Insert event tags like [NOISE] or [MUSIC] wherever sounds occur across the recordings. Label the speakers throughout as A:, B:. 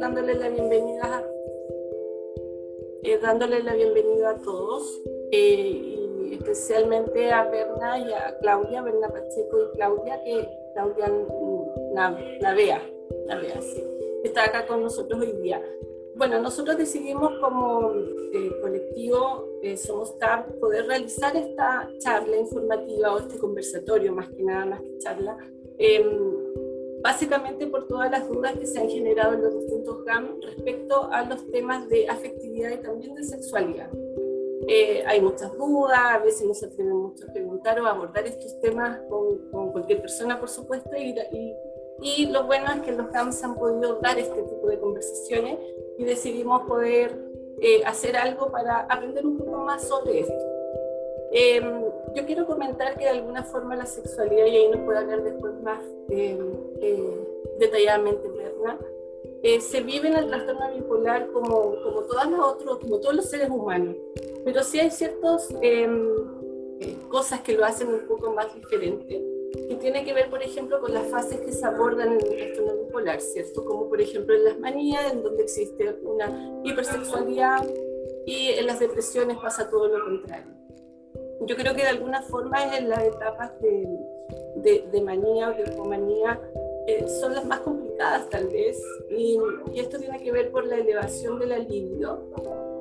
A: Dándole la bienvenida, eh, dándole la bienvenida a todos, eh, y especialmente a Berna y a Claudia, Berna Pacheco y Claudia, que Claudia Navea, Navea sí, está acá con nosotros hoy día. Bueno, nosotros decidimos como eh, colectivo eh, Somos TAP poder realizar esta charla informativa o este conversatorio, más que nada, más que charla, em, básicamente por todas las dudas que se han generado en los distintos GAM respecto a los temas de afectividad y también de sexualidad. Eh, hay muchas dudas, a veces no se atreven mucho a preguntar o abordar estos temas con, con cualquier persona, por supuesto, y, y y lo bueno es que los GAMS han podido dar este tipo de conversaciones y decidimos poder eh, hacer algo para aprender un poco más sobre esto. Em, yo quiero comentar que de alguna forma la sexualidad, y ahí nos puede hablar después más em, eh, detalladamente Berna, eh, se vive en el trastorno bipolar como, como, todas las otros, como todos los seres humanos, pero sí hay ciertas em, cosas que lo hacen un poco más diferente que tiene que ver, por ejemplo, con las fases que se abordan en el trastorno bipolar, ¿cierto? Como por ejemplo en las manías, en donde existe una hipersexualidad, y en las depresiones pasa todo lo contrario. Yo creo que de alguna forma en las etapas de, de, manía o de hipomanía eh, son las más complicadas tal vez, y, y, esto tiene que ver por la elevación de la libido,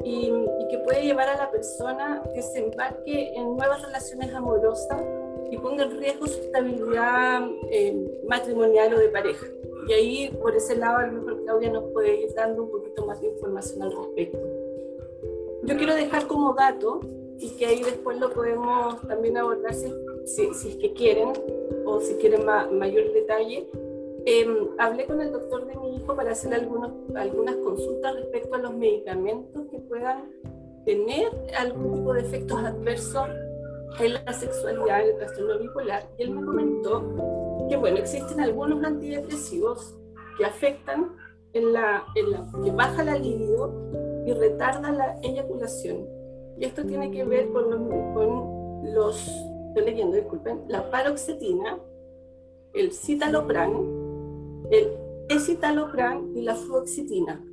A: y, y que puede llevar a la persona que se embarque en nuevas relaciones amorosas y ponga en riesgo su estabilidad eh, matrimonial o de pareja. Y ahí, por ese lado, a lo mejor Claudia nos puede ir dando un poquito más de información al respecto. Yo quiero dejar como dato, y que ahí después lo podemos también abordar si, si, es que quieren, o si quieren mayor detalle. Em, hablé con el doctor de mi hijo para hacer algunos, algunas consultas respecto a los medicamentos que puedan tener algún tipo de efectos adversos en la sexualidad, en el trastorno bipolar, y él me comentó que, bueno, existen algunos antidepresivos que afectan en la, en la que baja la libido y retarda la eyaculación. Y esto tiene que ver con los, con los estoy leyendo, disculpen, la paroxetina, el citalopram, el escitalopram y la fluoxetina.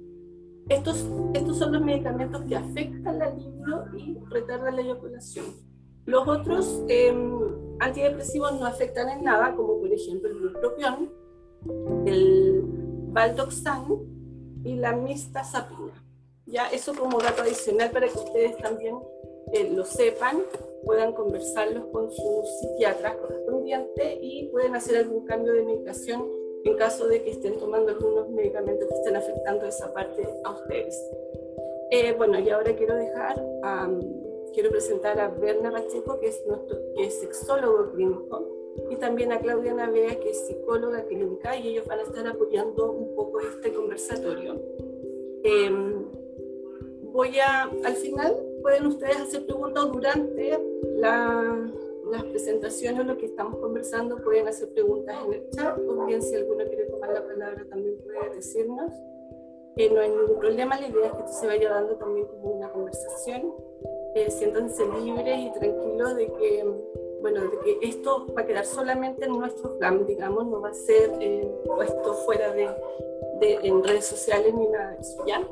A: Estos, estos son los medicamentos que afectan la libido y retardan la eyaculación. Los otros em, antidepresivos no afectan en nada, como por ejemplo el bupropión, el valdoxan y la mistazapina. Ya eso como dato adicional para que ustedes también eh, lo sepan, puedan conversarlos con su psiquiatra correspondiente y pueden hacer algún cambio de medicación en caso de que estén tomando algunos medicamentos que estén afectando esa parte a ustedes. Eh, bueno, y ahora quiero dejar a quiero presentar a Berna Pacheco, que es, nuestro, que es sexólogo clínico, y también a Claudia Navea, que es psicóloga clínica, y ellos van a estar apoyando un poco este conversatorio. Em, voy a, al final, pueden ustedes hacer preguntas durante la, las presentaciones o lo que estamos conversando, pueden hacer preguntas en el chat, o bien si alguno quiere tomar la palabra también puede decirnos. Eh, no hay ningún problema, la idea es que esto se vaya dando también como una conversación eh, siéntanse libres y tranquilos de que, bueno, de que esto va a quedar solamente en nuestro plan, digamos, no va a ser eh, puesto fuera de, de, en redes sociales ni nada de eso, ¿ya?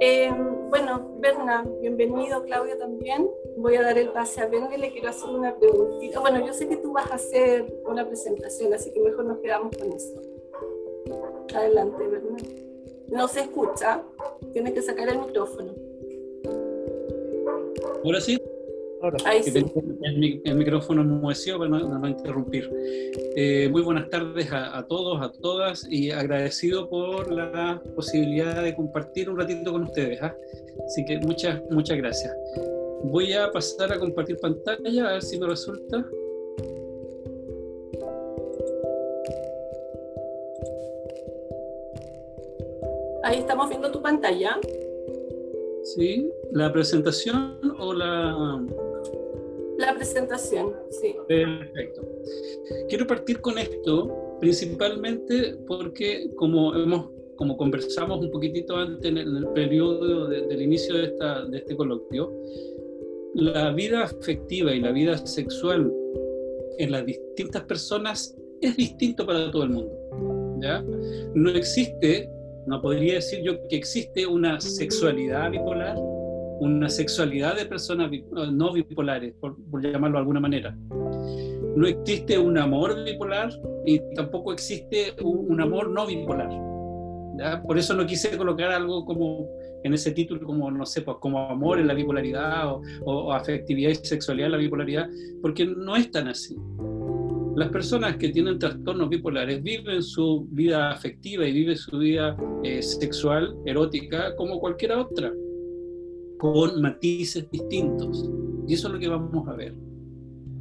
A: Eh, bueno, Berna, bienvenido, Claudia también. Voy a dar el pase a Berna y le quiero hacer una preguntita. Bueno, yo sé que tú vas a hacer una presentación, así que mejor nos quedamos con eso. Adelante, Berna. No se escucha, tienes que sacar el micrófono.
B: Ahora sí. Ahora, sí. El, micrófono enmudeció para no, interrumpir. Eh, muy buenas tardes a, todos, a todas y agradecido por la posibilidad de compartir un ratito con ustedes. ¿ah? Así que muchas, muchas gracias. Voy a pasar a compartir pantalla a ver si me resulta.
A: Ahí estamos viendo tu pantalla.
B: Sí, la presentación o la...
A: La presentación, sí.
B: Perfecto. Quiero partir con esto principalmente porque como hemos como conversamos un poquitito antes en el, periodo del inicio de, esta, de este coloquio, la vida afectiva y la vida sexual en las distintas personas es distinto para todo el mundo. ¿ya? No existe, no podría decir yo que existe una sexualidad bipolar, una sexualidad de personas no bipolares, por, llamarlo de alguna manera. No existe un amor bipolar y tampoco existe un, amor no bipolar. Por eso no quise colocar algo como en ese título como, no sé, pues como amor en la bipolaridad o, o afectividad y sexualidad en la bipolaridad, porque no es tan así. Las personas que tienen trastornos bipolares viven su vida afectiva y viven su vida eh, sexual, erótica, como cualquiera otra, con matices distintos. Y eso es lo que vamos a ver.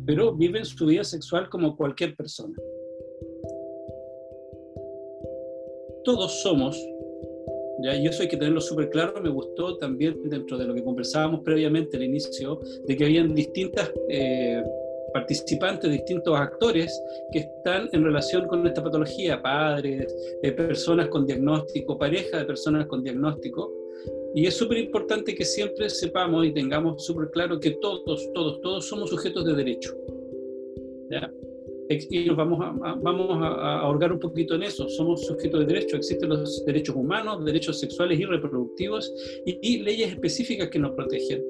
B: Pero viven su vida sexual como cualquier persona. Todos somos, ¿ya? y eso hay que tenerlo súper claro, me gustó también dentro de lo que conversábamos previamente al inicio, de que habían distintas... Eh, participantes, distintos actores que están en relación con esta patología, padres, eh, personas con diagnóstico, pareja de personas con diagnóstico. Y es súper importante que siempre sepamos y tengamos súper claro que todos, todos, todos somos sujetos de derecho. ¿ya? Y nos vamos a, vamos a, ahorgar un poquito en eso. Somos sujetos de derechos, existen los derechos humanos, derechos sexuales y reproductivos y, leyes específicas que nos protegen.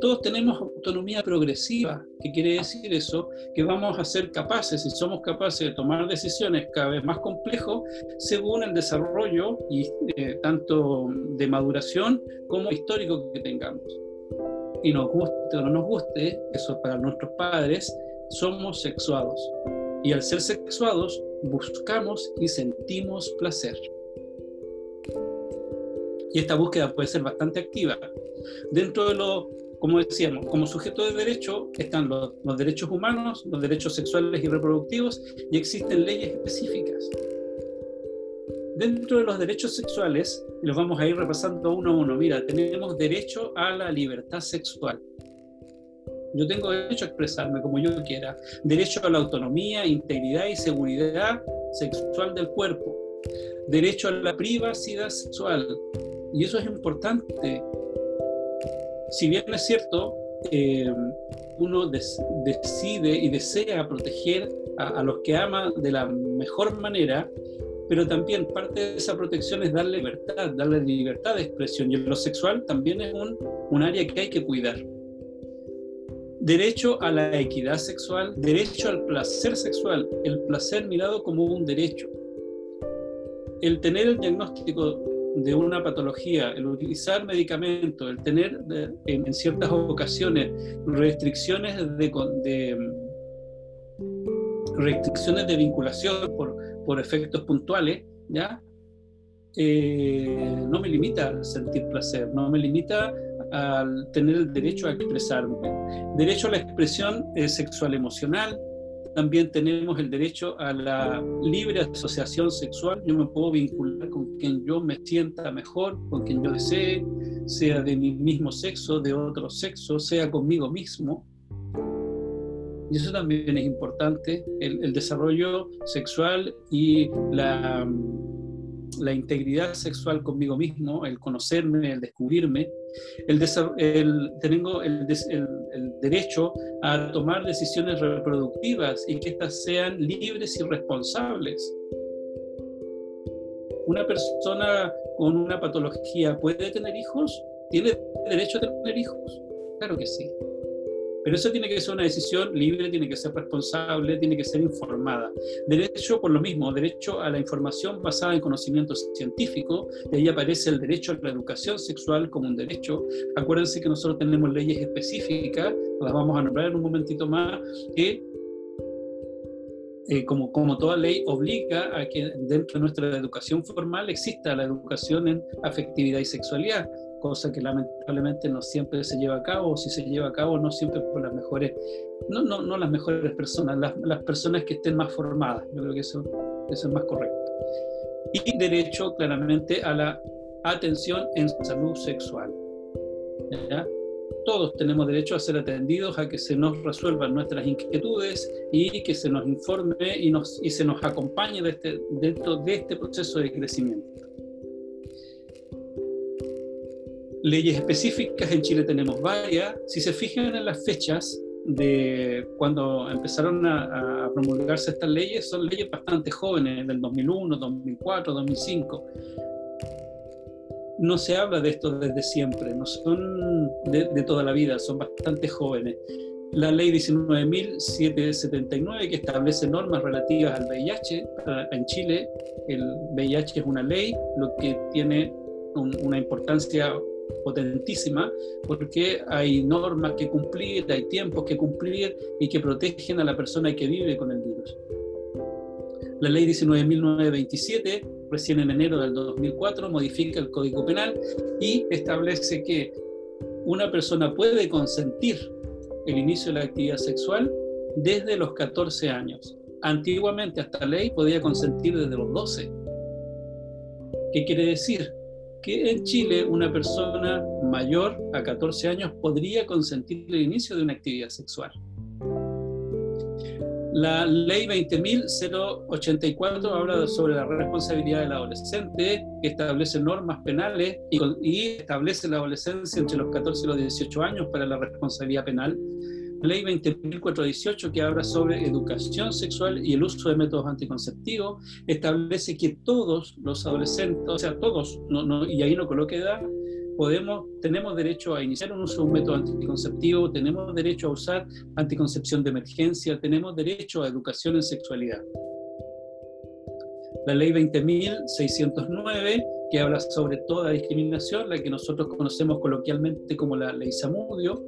B: Todos tenemos autonomía progresiva, que quiere decir eso, que vamos a ser capaces y somos capaces de tomar decisiones cada vez más complejos según el desarrollo y eh, tanto de maduración como histórico que tengamos. Y nos guste o no nos guste, eso para nuestros padres, somos sexuados y al ser sexuados buscamos y sentimos placer. Y esta búsqueda puede ser bastante activa. Dentro de lo, como decíamos, como sujeto de derecho están los, derechos humanos, los derechos sexuales y reproductivos y existen leyes específicas. Dentro de los derechos sexuales, y los vamos a ir repasando uno a uno, mira, tenemos derecho a la libertad sexual. Yo tengo derecho a expresarme como yo quiera. Derecho a la autonomía, integridad y seguridad sexual del cuerpo. Derecho a la privacidad sexual. Y eso es importante. Si bien es cierto, eh, uno decide y desea proteger a, los que ama de la mejor manera, pero también parte de esa protección es darle libertad, darle libertad de expresión. Y lo sexual también es un, un área que hay que cuidar derecho a la equidad sexual, derecho al placer sexual, el placer mirado como un derecho. El tener el diagnóstico de una patología, el utilizar medicamentos, el tener en, ciertas ocasiones restricciones de, restricciones de vinculación por, por efectos puntuales, ¿ya? Eh, no me limita a sentir placer, no me limita al tener el derecho a expresarme. Derecho a la expresión eh, sexual emocional. También tenemos el derecho a la libre asociación sexual. Yo me puedo vincular con quien yo me sienta mejor, con quien yo desee, sea de mi mismo sexo, de otro sexo, sea conmigo mismo. Y eso también es importante, el desarrollo sexual y la la integridad sexual conmigo mismo, el conocerme, el descubrirme, el, el tengo el, derecho a tomar decisiones reproductivas y que éstas sean libres y responsables. ¿Una persona con una patología puede tener hijos? ¿Tiene derecho a tener hijos? Claro que sí. Pero eso tiene que ser una decisión libre, tiene que ser responsable, tiene que ser informada. Derecho, por lo mismo, derecho a la información basada en conocimiento científico, y ahí aparece el derecho a la educación sexual como un derecho. Acuérdense que nosotros tenemos leyes específicas, las vamos a nombrar en un momentito más, que eh, como, como toda ley, obliga a que dentro de nuestra educación formal exista la educación en afectividad y sexualidad cosa que lamentablemente no siempre se lleva a cabo, o si se lleva a cabo no siempre por las mejores, no, no, no las mejores personas, las, las, personas que estén más formadas, yo creo que eso, eso es más correcto. Y derecho claramente a la atención en salud sexual. Todos tenemos derecho a ser atendidos, a que se nos resuelvan nuestras inquietudes y que se nos informe y, nos, y se nos acompañe de este, dentro de este proceso de crecimiento. Leyes específicas, en Chile tenemos varias. Si se fijan en las fechas, de cuando empezaron a, a, promulgarse estas leyes son leyes bastante jóvenes, del 2001, 2004, 2005. No se habla de esto desde siempre, no son de, de toda la vida, son bastante jóvenes. La ley 19.779 que establece normas relativas al VIH, en Chile el VIH es una ley, lo que tiene una importancia potentísima porque hay normas que cumplir, hay tiempos que cumplir y que protegen a la persona que vive con el virus. La ley 19.927, recién en enero del 2004, modifica el Código Penal y establece que una persona puede consentir el inicio de la actividad sexual desde los 14 años. Antiguamente esta ley podía consentir desde los 12. ¿Qué quiere decir? Que en Chile una persona mayor a 14 años podría consentir el inicio de una actividad sexual. La ley 20.084 habla sobre la responsabilidad del adolescente, establece normas penales y, y, establece la adolescencia entre los 14 y los 18 años para la responsabilidad penal ley 20.418 que habla sobre educación sexual y el uso de métodos anticonceptivos, establece que todos los adolescentes, o sea, todos, y ahí no coloque edad, podemos, tenemos derecho a iniciar un uso de un método anticonceptivo, tenemos derecho a usar anticoncepción de emergencia, tenemos derecho a educación en sexualidad. La ley 20.609 que habla sobre toda discriminación, la que nosotros conocemos coloquialmente como la ley Samudio,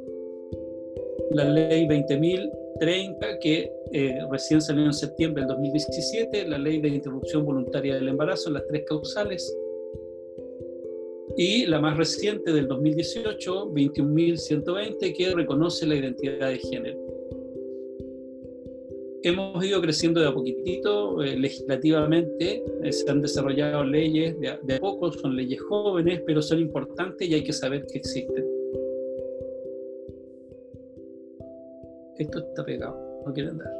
B: la ley 20.030, que eh, recién salió en septiembre del 2017, la ley de interrupción voluntaria del embarazo, las tres causales, y la más reciente del 2018, 21.120, que reconoce la identidad de género. Hemos ido creciendo de a poquitito, eh, legislativamente, eh, se han desarrollado leyes de de a poco, son leyes jóvenes, pero son importantes y hay que saber que existen. Esto está pegado, no quiere andar.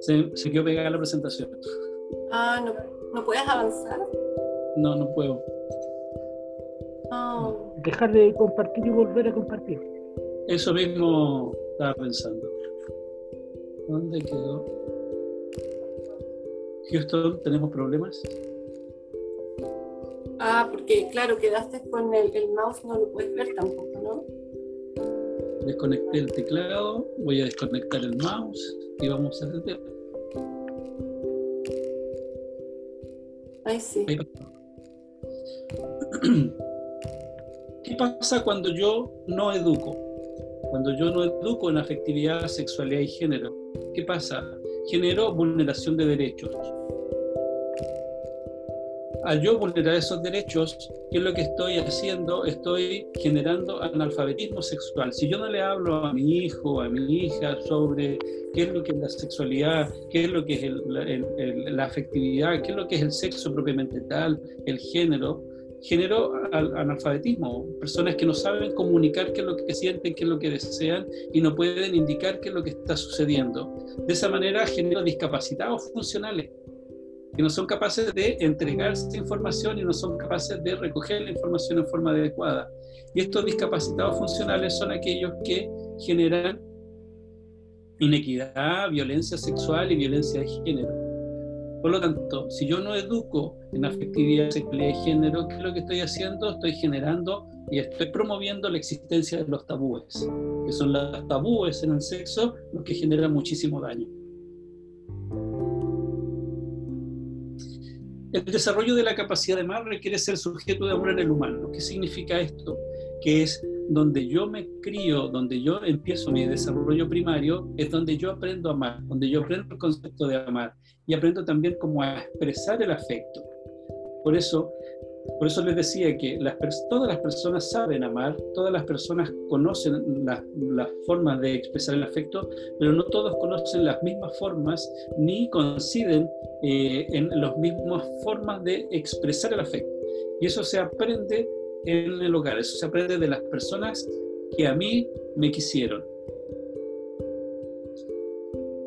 B: Se, se quedó pegada la presentación.
A: Ah, ¿no, ¿no puedes avanzar?
B: No, no puedo.
C: Oh. Dejar de compartir y volver a compartir.
B: Eso mismo estaba pensando. ¿Dónde quedó? Houston, ¿tenemos problemas?
A: Ah, porque claro, quedaste con el, el mouse, no lo puedes ver tampoco, ¿no?
B: Desconecté el teclado, voy a desconectar el mouse y vamos a hacer
A: Ahí sí. [CLEARS THROAT]
B: ¿Qué pasa cuando yo no educo? Cuando yo no educo en afectividad, sexualidad y género, ¿qué pasa? Genero vulneración de derechos al yo vulnerar esos derechos, ¿qué es lo que estoy haciendo? Estoy generando analfabetismo sexual. Si yo no le hablo a mi hijo, a mi hija sobre qué es lo que es la sexualidad, qué es lo que es la afectividad, qué es lo que es el sexo propiamente tal, el género, genero analfabetismo, personas que no saben comunicar qué es lo que sienten, qué es lo que desean y no pueden indicar qué es lo que está sucediendo. De esa manera genero discapacitados funcionales que no son capaces de entregar esta información y no son capaces de recoger la información en forma adecuada. Y estos discapacitados funcionales son aquellos que generan inequidad, violencia sexual y violencia de género. Por lo tanto, si yo no educo en afectividad, sexualidad y género, ¿qué es lo que estoy haciendo? Estoy generando y estoy promoviendo la existencia de los tabúes, que son los tabúes en el sexo los que generan muchísimo daño. El desarrollo de la capacidad de amar requiere ser sujeto de amor en el humano. ¿Qué significa esto? Que es donde yo me crío, donde yo empiezo mi desarrollo primario, es donde yo aprendo a amar, donde yo aprendo el concepto de amar y aprendo también cómo expresar el afecto. Por eso, por eso les decía que todas las personas saben amar, todas las personas conocen las formas de expresar el afecto, pero no todos conocen las mismas formas ni coinciden eh, en las mismas formas de expresar el afecto. Y eso se aprende en el hogar, eso se aprende de las personas que a mí me quisieron.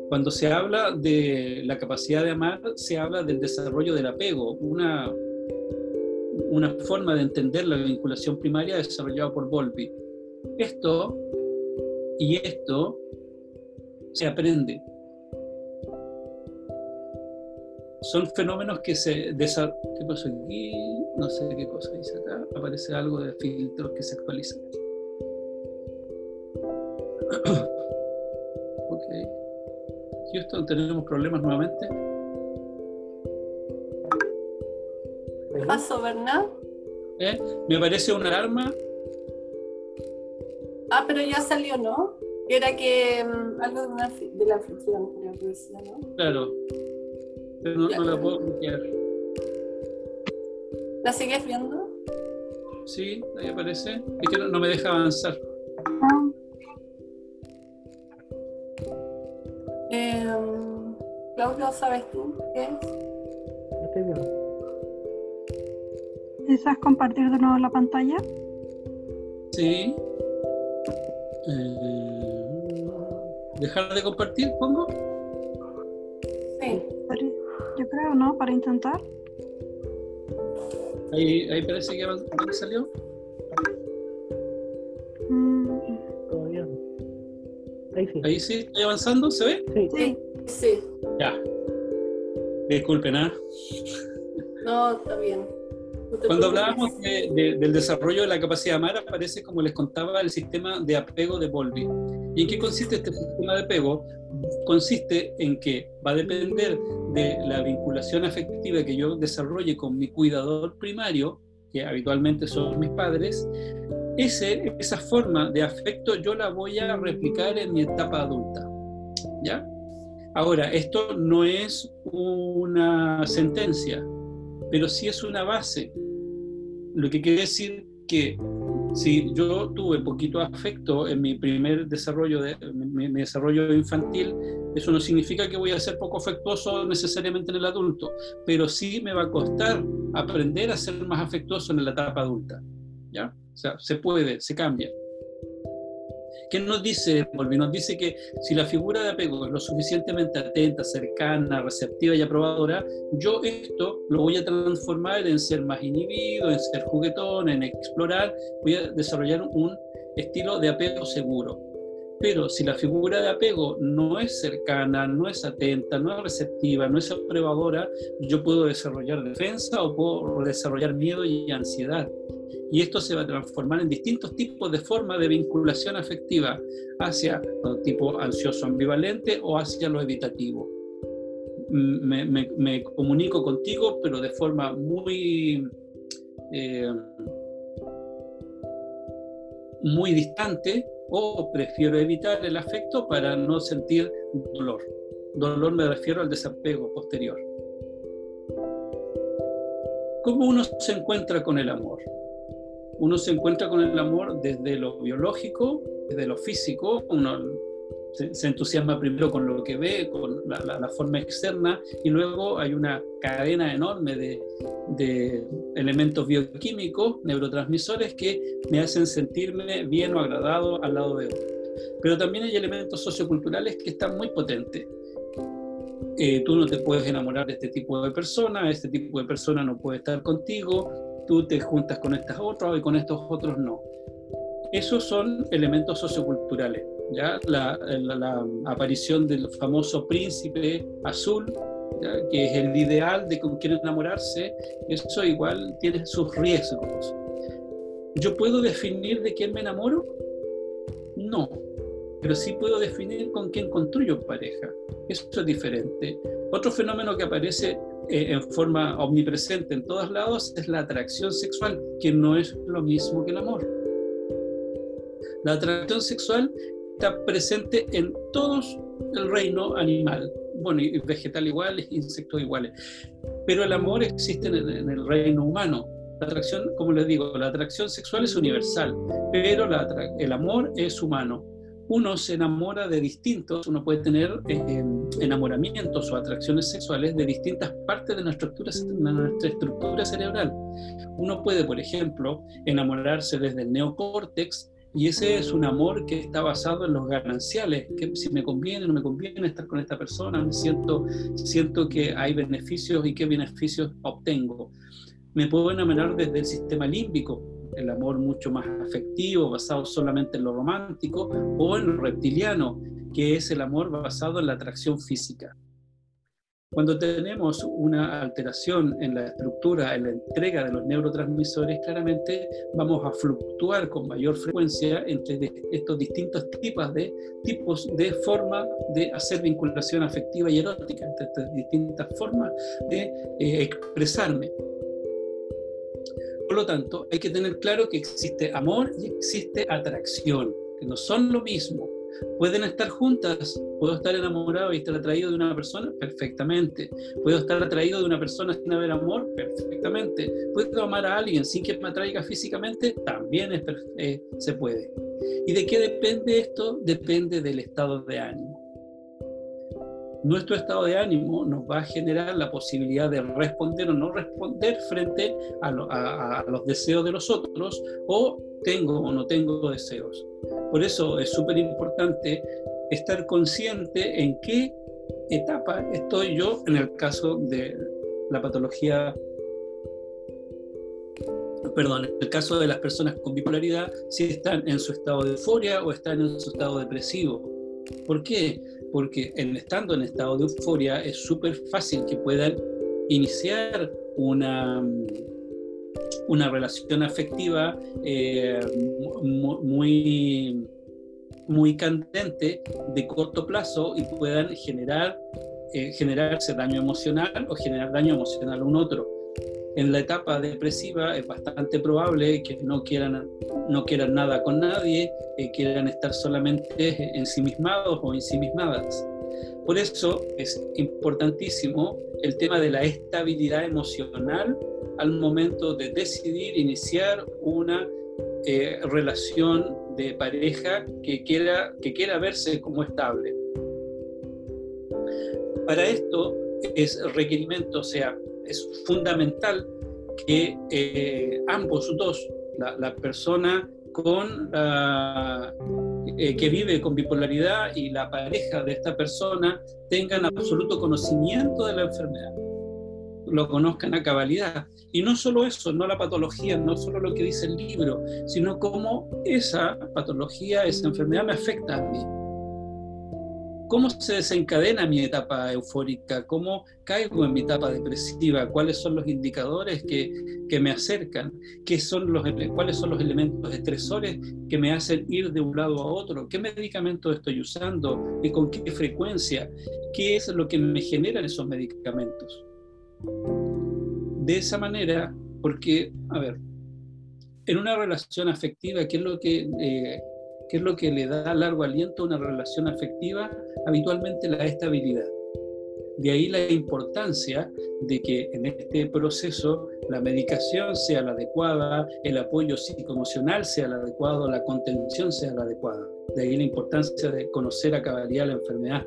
B: Cuando se habla de la capacidad de amar, se habla del desarrollo del apego, una una forma de entender la vinculación primaria desarrollado por Volpi. Esto y esto se aprende. Son fenómenos que se desarrollan. ¿Qué pasó aquí? No sé qué cosa dice acá. Aparece algo de filtros que se actualizan. [COUGHS] ok. Houston, tenemos problemas nuevamente.
A: ¿Qué pasó, Bernard?
B: ¿Eh? Me parece una alarma.
A: Ah, pero ya salió, ¿no? Era que mm, algo de, una, de la anfitrión, creo que decía, ¿no?
B: Claro. Pero no, no la puedo bloquear.
A: ¿La sigues viendo?
B: Sí, ahí aparece. Es que no, no me deja avanzar.
A: Eh, Claudio, ¿sabes tú qué es?
D: ¿Deseas compartir de nuevo la pantalla?
B: Sí. Eh, ¿Dejar de compartir, pongo?
A: Sí.
D: Yo creo, ¿no? Para intentar.
B: Ahí, ahí parece que ¿dónde salió.
D: Mm,
C: Todavía no. Ahí sí.
B: Ahí sí, estoy avanzando, ¿se ve?
C: Sí.
D: sí,
A: Sí.
B: Ya. Disculpen, ¿ah?
A: No, está bien.
B: Cuando hablábamos de- de- del desarrollo de la capacidad de amar, aparece, como les contaba, el sistema de apego de Bowlby. ¿Y en qué consiste este sistema de apego? Consiste en que va a depender de la vinculación afectiva que yo desarrolle con mi cuidador primario, que habitualmente son mis padres, ese, esa forma de afecto yo la voy a replicar en mi etapa adulta. ¿Ya? Ahora, esto no es una sentencia, pero sí es una base. Lo que quiere decir que si yo tuve poquito afecto en mi primer desarrollo, de, mi, desarrollo infantil, eso no significa que voy a ser poco afectuoso necesariamente en el adulto, pero sí me va a costar aprender a ser más afectuoso en la etapa adulta. ¿ya? O sea, se puede, se cambia. ¿Qué nos dice Volvi? Nos dice que si la figura de apego es lo suficientemente atenta, cercana, receptiva y aprobadora, yo esto lo voy a transformar en ser más inhibido, en ser juguetón, en explorar, voy a desarrollar un estilo de apego seguro. Pero si la figura de apego no es cercana, no es atenta, no es receptiva, no es aprobadora, yo puedo desarrollar defensa o puedo desarrollar miedo y ansiedad. Y esto se va a transformar en distintos tipos de formas de vinculación afectiva hacia el tipo ansioso ambivalente o hacia lo evitativo. Me, me, me comunico contigo, pero de forma muy, eh, muy distante o prefiero evitar el afecto para no sentir dolor. Dolor me refiero al desapego posterior. ¿Cómo uno se encuentra con el amor? Uno se encuentra con el amor desde lo biológico, desde lo físico, uno se, entusiasma primero con lo que ve, con la, forma externa, y luego hay una cadena enorme de, de elementos bioquímicos, neurotransmisores, que me hacen sentirme bien o agradado al lado de otro. Pero también hay elementos socioculturales que están muy potentes. Eh, tú no te puedes enamorar de este tipo de persona, este tipo de persona no puede estar contigo, tú te juntas con estas otras y con estos otros no. Esos son elementos socioculturales. ¿ya? La, la, la aparición del famoso príncipe azul, ¿ya? que es el ideal de con quién enamorarse, eso igual tiene sus riesgos. ¿Yo puedo definir de quién me enamoro? No, pero sí puedo definir con quién construyo pareja. Eso es diferente. Otro fenómeno que aparece eh, en forma omnipresente en todos lados es la atracción sexual, que no es lo mismo que el amor. La atracción sexual está presente en todos el reino animal, bueno, y vegetal iguales, insectos iguales, pero el amor existe en el, reino humano. La atracción, como les digo, la atracción sexual es universal, pero el amor es humano uno se enamora de distintos, uno puede tener eh, enamoramientos o atracciones sexuales de distintas partes de nuestra, estructura, de nuestra estructura cerebral. Uno puede, por ejemplo, enamorarse desde el neocórtex y ese es un amor que está basado en los gananciales, que si me conviene no me conviene estar con esta persona, me siento, siento que hay beneficios y qué beneficios obtengo. me puedo enamorar desde el sistema límbico, el amor mucho más afectivo, basado solamente en lo romántico, o en lo reptiliano, que es el amor basado en la atracción física. Cuando tenemos una alteración en la estructura, en la entrega de los neurotransmisores, claramente vamos a fluctuar con mayor frecuencia entre estos distintos tipos de, tipos de forma de hacer vinculación afectiva y erótica, entre estas distintas formas de eh, expresarme. Por lo tanto, hay que tener claro que existe amor y existe atracción, que no son lo mismo. ¿Pueden estar juntas? ¿Puedo estar enamorado y estar atraído de una persona? Perfectamente. ¿Puedo estar atraído de una persona sin haber amor? Perfectamente. ¿Puedo amar a alguien sin que me atraiga físicamente? También eh, se puede. ¿Y de qué depende esto? Depende del estado de ánimo. Nuestro estado de ánimo nos va a generar la posibilidad de responder o no responder frente a los deseos de los otros o tengo o no tengo deseos. Por eso es súper importante estar consciente en qué etapa estoy yo en el caso de la patología, perdón, en el caso de las personas con bipolaridad, si están en su estado de euforia o están en su estado depresivo. ¿Por qué? Porque estando en estado de euforia es súper fácil que puedan iniciar una una relación afectiva eh, muy, muy candente de corto plazo y puedan generar, eh, generarse daño emocional o generar daño emocional a un otro. En la etapa depresiva es bastante probable que no quieran, no quieran nada con nadie, eh, quieran estar solamente ensimismados o ensimismadas. Por eso es importantísimo el tema de la estabilidad emocional al momento de decidir iniciar una eh, relación de pareja que quiera, que quiera verse como estable. Para esto es requerimiento, o sea, es fundamental que eh, ambos dos, la, persona con eh, que vive con bipolaridad y la pareja de esta persona tengan absoluto conocimiento de la enfermedad lo conozcan a cabalidad. Y no solo eso, no la patología, no solo lo que dice el libro, sino cómo esa patología, esa enfermedad me afecta a mí. ¿Cómo se desencadena mi etapa eufórica? ¿Cómo caigo en mi etapa depresiva? ¿Cuáles son los indicadores que, que me acercan? ¿Qué son los, ¿Cuáles son los elementos estresores que me hacen ir de un lado a otro? ¿Qué medicamentos estoy usando? ¿Y con qué frecuencia? ¿Qué es lo que me generan esos medicamentos? De esa manera, porque, a ver, en una relación afectiva, ¿qué es lo que, eh, ¿qué es lo que le da largo aliento a una relación afectiva? Habitualmente la estabilidad. De ahí la importancia de que en este proceso la medicación sea la adecuada, el apoyo psicoemocional sea el adecuado, la contención sea la adecuada. De ahí la importancia de conocer a cabalidad la enfermedad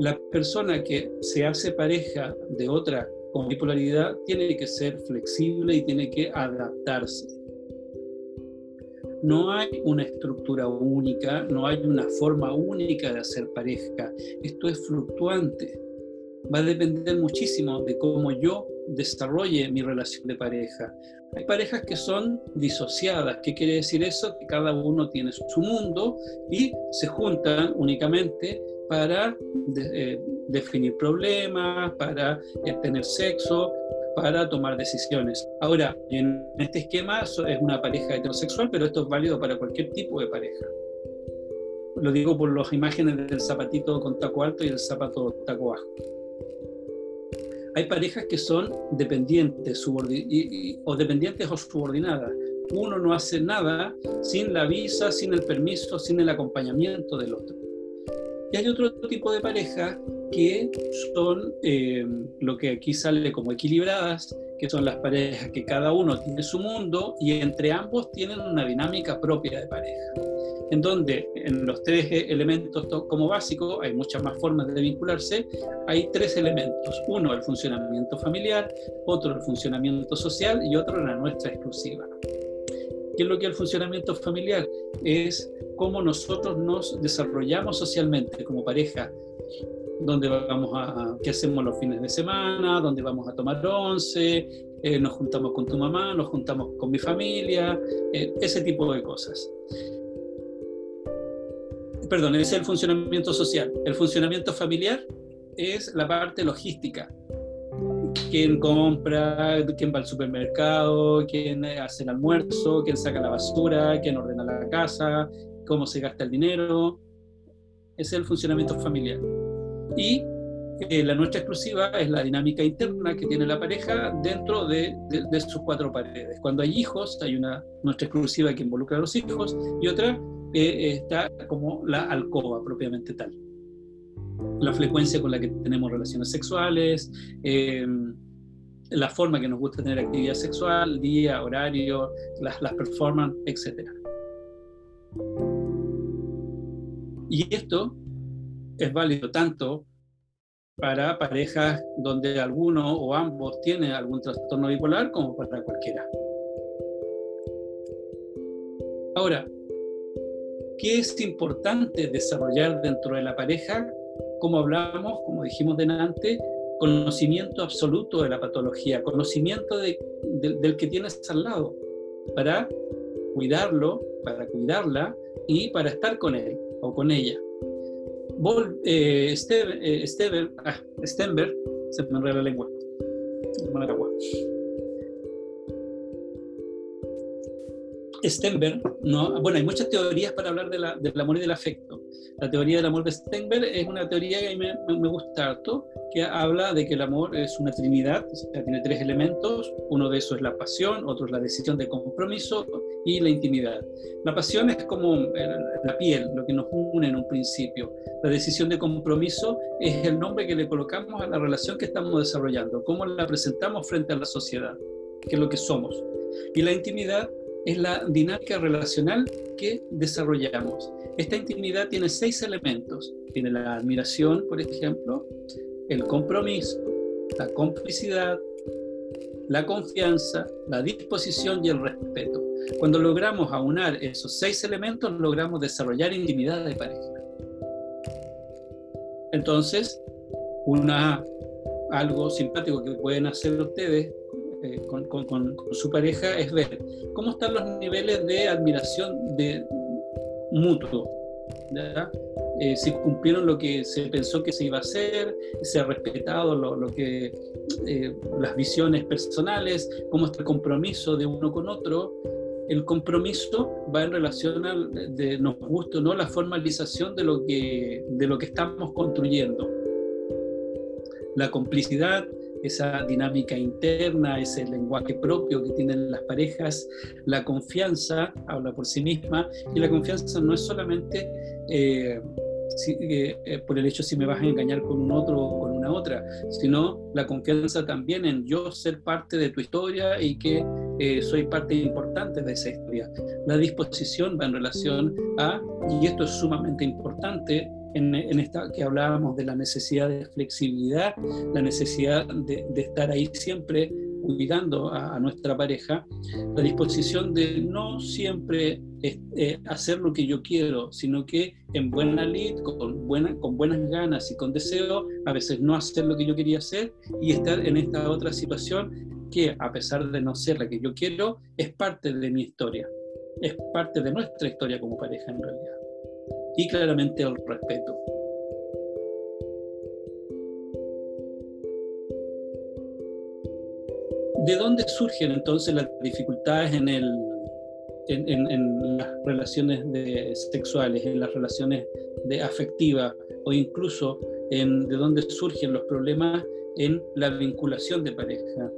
B: la persona que se hace pareja de otra con bipolaridad tiene que ser flexible y tiene que adaptarse. No hay una estructura única, no hay una forma única de hacer pareja. Esto es fluctuante. Va a depender muchísimo de cómo yo desarrolle mi relación de pareja. Hay parejas que son disociadas. ¿Qué quiere decir eso? Que cada uno tiene su mundo y se juntan únicamente para eh, definir problemas, para eh, tener sexo, para tomar decisiones. Ahora, en este esquema es una pareja heterosexual, pero esto es válido para cualquier tipo de pareja. Lo digo por las imágenes del zapatito con taco alto y el zapato taco bajo. Hay parejas que son dependientes o dependientes o subordinadas. Uno no hace nada sin la visa, sin el permiso, sin el acompañamiento del otro. Y hay otro tipo de pareja que son eh, lo que aquí sale como equilibradas, que son las parejas que cada uno tiene su mundo y entre ambos tienen una dinámica propia de pareja. En donde en los tres elementos como básico, hay muchas más formas de vincularse, hay tres elementos. Uno, el funcionamiento familiar, otro, el funcionamiento social y otro, la nuestra exclusiva. ¿Qué es lo que es el funcionamiento familiar? Es cómo nosotros nos desarrollamos socialmente como pareja, dónde vamos a, qué hacemos los fines de semana, dónde vamos a tomar once, eh, nos juntamos con tu mamá, nos juntamos con mi familia, eh, ese tipo de cosas. Perdón, ese es el funcionamiento social. El funcionamiento familiar es la parte logística. Quién compra, quién va al supermercado, quién hace el almuerzo, quién saca la basura, quién ordena la casa, cómo se gasta el dinero. Ese es el funcionamiento familiar. Y eh, la nuestra exclusiva es la dinámica interna que tiene la pareja dentro de, sus cuatro paredes. Cuando hay hijos, hay una nuestra exclusiva que involucra a los hijos y otra eh, está como la alcoba propiamente tal. La frecuencia con la que tenemos relaciones sexuales, em, la forma que nos gusta tener actividad sexual, día, horario, las, las performances, etc. Y esto es válido tanto para parejas donde alguno o ambos tienen algún trastorno bipolar como para cualquiera. Ahora, ¿qué es importante desarrollar dentro de la pareja? Como hablamos, como dijimos delante, conocimiento absoluto de la patología, conocimiento del que tienes al lado, para cuidarlo, para cuidarla y para estar con él o con ella. Eh, eh, ah, Stenberg, se me enreda la lengua. Stenberg, no, bueno, hay muchas teorías para hablar de la, del amor y del afecto. La teoría del amor de Stenberg es una teoría que a mí me, me, gusta harto, que habla de que el amor es una trinidad, o tiene tres elementos, uno de esos es la pasión, otro es la decisión de compromiso y la intimidad. La pasión es como la piel, lo que nos une en un principio. La decisión de compromiso es el nombre que le colocamos a la relación que estamos desarrollando, cómo la presentamos frente a la sociedad, que es lo que somos. Y la intimidad es la dinámica relacional que desarrollamos. Esta intimidad tiene seis elementos. Tiene la admiración, por ejemplo, el compromiso, la complicidad, la confianza, la disposición y el respeto. Cuando logramos aunar esos seis elementos, logramos desarrollar intimidad de pareja. Entonces, una, algo simpático que pueden hacer ustedes eh, con, su pareja es ver cómo están los niveles de admiración de mutuo. Eh, si cumplieron lo que se pensó que se iba a hacer, se ha respetado lo, que, eh, las visiones personales, cómo está el compromiso de uno con otro. El compromiso va en relación a, de, nos gusta no, la formalización de lo, que, de lo que estamos construyendo. La complicidad esa dinámica interna, ese lenguaje propio que tienen las parejas, la confianza habla por sí misma y la confianza no es solamente eh, eh, por el hecho si me vas a engañar con un otro o con una otra, sino la confianza también en yo ser parte de tu historia y que eh, soy parte importante de esa historia. La disposición va en relación a, y esto es sumamente importante, en, esta que hablábamos de la necesidad de flexibilidad, la necesidad de, estar ahí siempre cuidando a, nuestra pareja, la disposición de no siempre eh, hacer lo que yo quiero, sino que en buena lid, con, buena, con buenas ganas y con deseo, a veces no hacer lo que yo quería hacer y estar en esta otra situación que a pesar de no ser la que yo quiero, es parte de mi historia, es parte de nuestra historia como pareja en realidad y claramente el respeto. ¿De dónde surgen entonces las dificultades en, el, en, las relaciones sexuales, en las relaciones de afectivas o incluso en, de dónde surgen los problemas en la vinculación de pareja,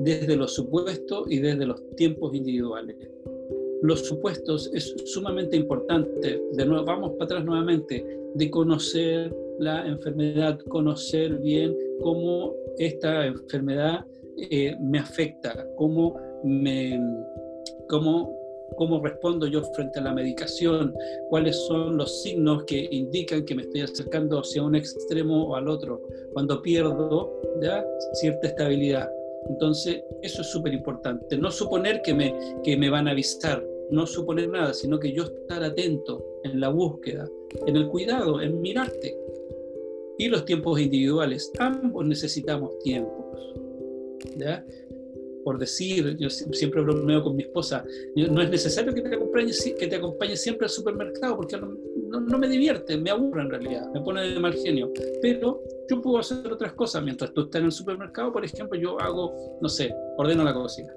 B: desde los supuestos y desde los tiempos individuales? Los supuestos es sumamente importante. De nuevo, vamos para atrás nuevamente, de conocer la enfermedad, conocer bien cómo esta enfermedad eh, me afecta, cómo, me, cómo, cómo respondo yo frente a la medicación, cuáles son los signos que indican que me estoy acercando hacia un extremo o al otro, cuando pierdo ¿ya? cierta estabilidad. Entonces, eso es súper importante. No suponer que me, que me van a avisar, no suponer nada, sino que yo estar atento en la búsqueda, en el cuidado, en mirarte. Y los tiempos individuales, ambos necesitamos tiempos. ¿ya? Por decir, yo siempre bromeo con mi esposa, no es necesario que te acompañe, que te acompañe siempre al supermercado, porque no, me divierte, me aburre en realidad, me pone de mal genio. Pero yo puedo hacer otras cosas. Mientras tú estás en el supermercado, por ejemplo, yo hago, no sé, ordeno la cocina.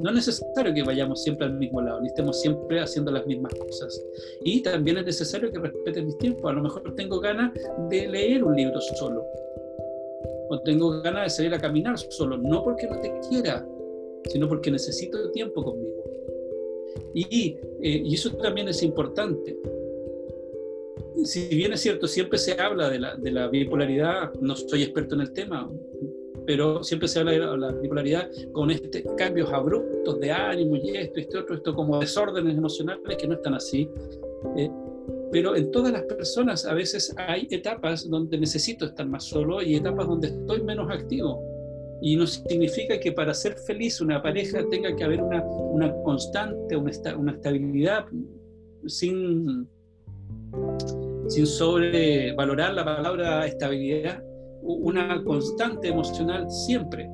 B: No es necesario que vayamos siempre al mismo lado, ni estemos siempre haciendo las mismas cosas. Y también es necesario que respeten mis tiempos. A lo mejor tengo ganas de leer un libro solo. O tengo ganas de salir a caminar solo. No porque no te quiera, sino porque necesito tiempo conmigo. Y, eh, y eso también es importante si bien es cierto, siempre se habla de la, de la, bipolaridad, no soy experto en el tema, pero siempre se habla de la, bipolaridad con este, cambios abruptos de ánimo y esto, este otro, esto como desórdenes emocionales que no están así. Eh, pero en todas las personas a veces hay etapas donde necesito estar más solo y etapas donde estoy menos activo. Y no significa que para ser feliz una pareja tenga que haber una, una constante, una, una estabilidad sin sin sobrevalorar la palabra estabilidad, una constante emocional siempre.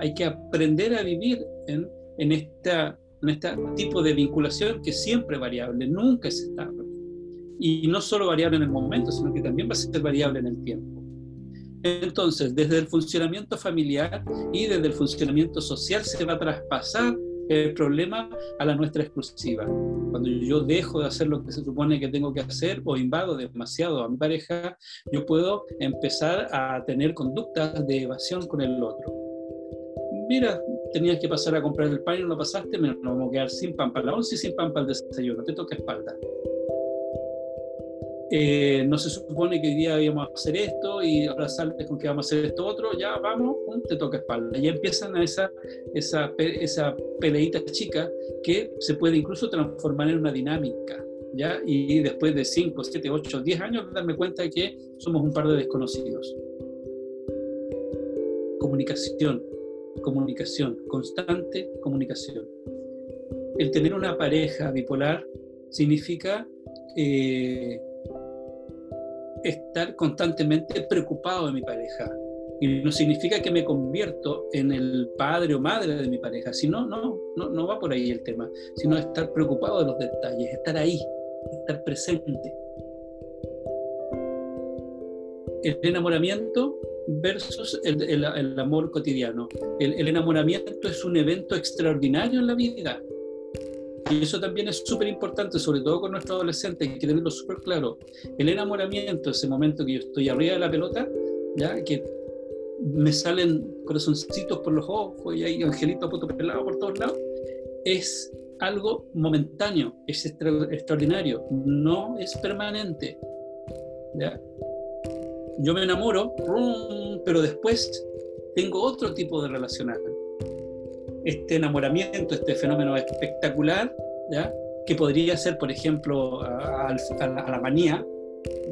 B: Hay que aprender a vivir en, en, esta, en este tipo de vinculación que siempre es variable, nunca es estable. Y no solo variable en el momento, sino que también va a ser variable en el tiempo. Entonces, desde el funcionamiento familiar y desde el funcionamiento social se va a traspasar el problema a la nuestra exclusiva. Cuando yo dejo de hacer lo que se supone que tengo que hacer o invado demasiado a mi pareja, yo puedo empezar a tener conductas de evasión con el otro. Mira, tenías que pasar a comprar el pan y no lo pasaste, me nos vamos a quedar sin pan para la once y sin pan para el desayuno, te toca espalda. Eh, no se supone que hoy día íbamos a hacer esto y ahora sales con que vamos a hacer esto otro, ya vamos, te toca espalda. Y empiezan a esa, esa, esa peleita chica que se puede incluso transformar en una dinámica. ¿ya? Y después de 5, 7, 8, 10 años, darme cuenta que somos un par de desconocidos. Comunicación, comunicación, constante comunicación. El tener una pareja bipolar significa eh, estar constantemente preocupado de mi pareja. Y no significa que me convierto en el padre o madre de mi pareja, sino no, no, no va por ahí el tema, sino estar preocupado de los detalles, estar ahí, estar presente. El enamoramiento versus el, el, amor cotidiano. El, el enamoramiento es un evento extraordinario en la vida, y eso también es súper importante, sobre todo con nuestros adolescentes, hay que tenerlo súper claro. El enamoramiento, ese momento que yo estoy arriba de la pelota, ya que me salen corazoncitos por los ojos y hay angelitos pelado por todos lados, es algo momentáneo, es extraordinario, no es permanente. ¿ya? Yo me enamoro, pero después tengo otro tipo de relacional este enamoramiento, este fenómeno espectacular, ¿ya? que podría ser, por ejemplo, a, la, manía,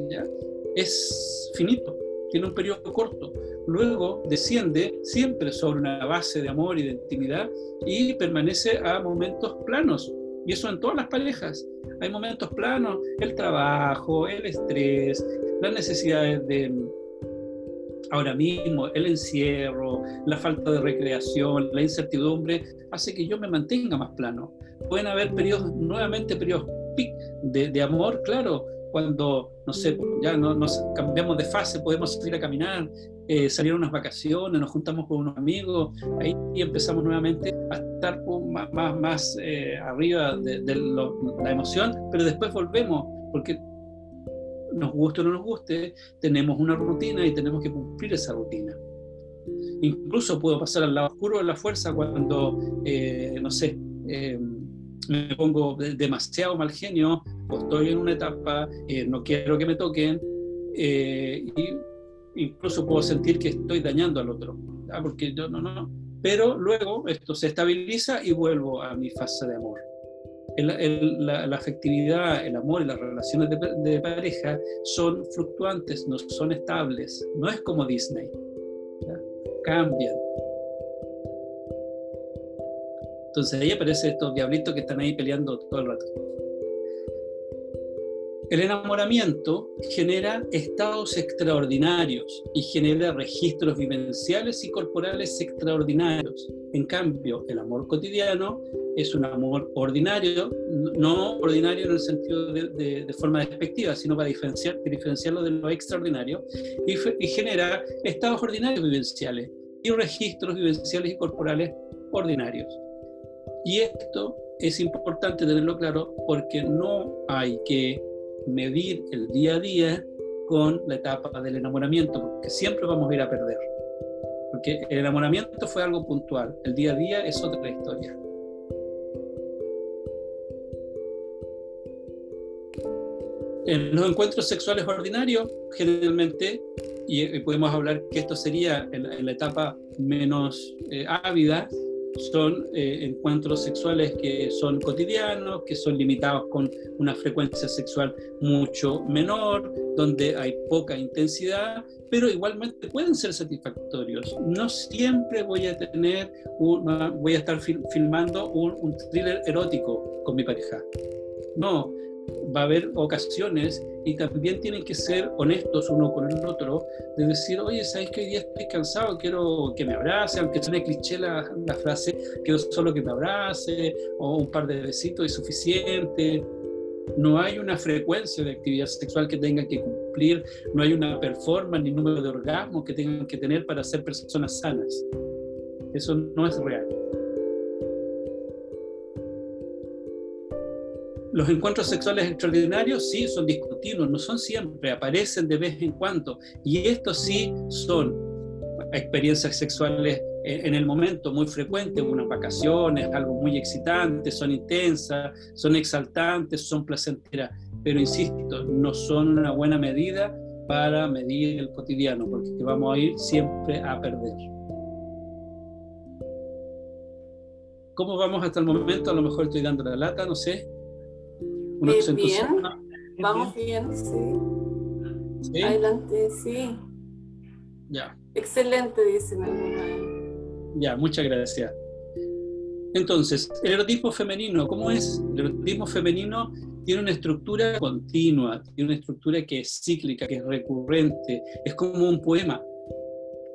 B: ¿ya? es finito, tiene un periodo corto. Luego desciende siempre sobre una base de amor y de intimidad y permanece a momentos planos. Y eso en todas las parejas. Hay momentos planos, el trabajo, el estrés, las necesidades de, ahora mismo, el encierro, la falta de recreación, la incertidumbre, hace que yo me mantenga más plano. Pueden haber periodos, nuevamente periodos de, de amor, claro, cuando, no sé, ya no, nos cambiamos de fase, podemos salir a caminar, eh, salir a unas vacaciones, nos juntamos con unos amigos, ahí empezamos nuevamente a estar más, más, más eh, arriba de, de la emoción, pero después volvemos, porque nos guste o no nos guste, tenemos una rutina y tenemos que cumplir esa rutina. Incluso puedo pasar al lado oscuro de la fuerza cuando, eh, no sé, eh, me pongo demasiado mal genio o estoy en una etapa, eh, no quiero que me toquen, y incluso puedo sentir que estoy dañando al otro, porque yo no, no, pero luego esto se estabiliza y vuelvo a mi fase de amor la, afectividad, el amor y las relaciones de, pareja son fluctuantes, no son estables. No es como Disney. Cambian. Entonces ahí aparecen estos diablitos que están ahí peleando todo el rato. El enamoramiento genera estados extraordinarios y genera registros vivenciales y corporales extraordinarios. En cambio, el amor cotidiano es un amor ordinario, no ordinario en el sentido de, forma despectiva, sino para diferenciar, diferenciarlo de lo extraordinario, y, y genera estados ordinarios vivenciales y registros vivenciales y corporales ordinarios. Y esto es importante tenerlo claro porque no hay que medir el día a día con la etapa del enamoramiento, porque siempre vamos a ir a perder. Porque el enamoramiento fue algo puntual, el día a día es otra historia. En los encuentros sexuales ordinarios, generalmente, y podemos hablar que esto sería en, la etapa menos eh, ávida, son eh, encuentros sexuales que son cotidianos, que son limitados con una frecuencia sexual mucho menor, donde hay poca intensidad, pero igualmente pueden ser satisfactorios. No siempre voy a tener, voy a estar filmando un, un thriller erótico con mi pareja. No, va a haber ocasiones y también tienen que ser honestos uno con el otro, de decir, oye, ¿sabes que hoy día estoy cansado? Quiero que me abrace, aunque suene cliché la, la frase, quiero solo que me abrace, o un par de besitos es suficiente. No hay una frecuencia de actividad sexual que tengan que cumplir, no hay una performance ni número de orgasmos que tengan que tener para ser personas sanas. Eso no es real. Los encuentros sexuales extraordinarios sí son discontinuos, no son siempre, aparecen de vez en cuando. Y estos sí son experiencias sexuales en el momento muy frecuentes, unas vacaciones, algo muy excitante, son intensas, son exaltantes, son placenteras. Pero insisto, no son una buena medida para medir el cotidiano, porque vamos a ir siempre a perder. ¿Cómo vamos hasta el momento? A lo mejor estoy dando la lata, no sé.
A: Eh, bien, vamos bien, sí. Adelante, sí.
B: Ya.
A: Excelente, dicen algunos.
B: Ya, muchas gracias. Entonces, el erotismo femenino, ¿cómo es? El erotismo femenino tiene una estructura continua, tiene una estructura que es cíclica, que es recurrente, es como un poema.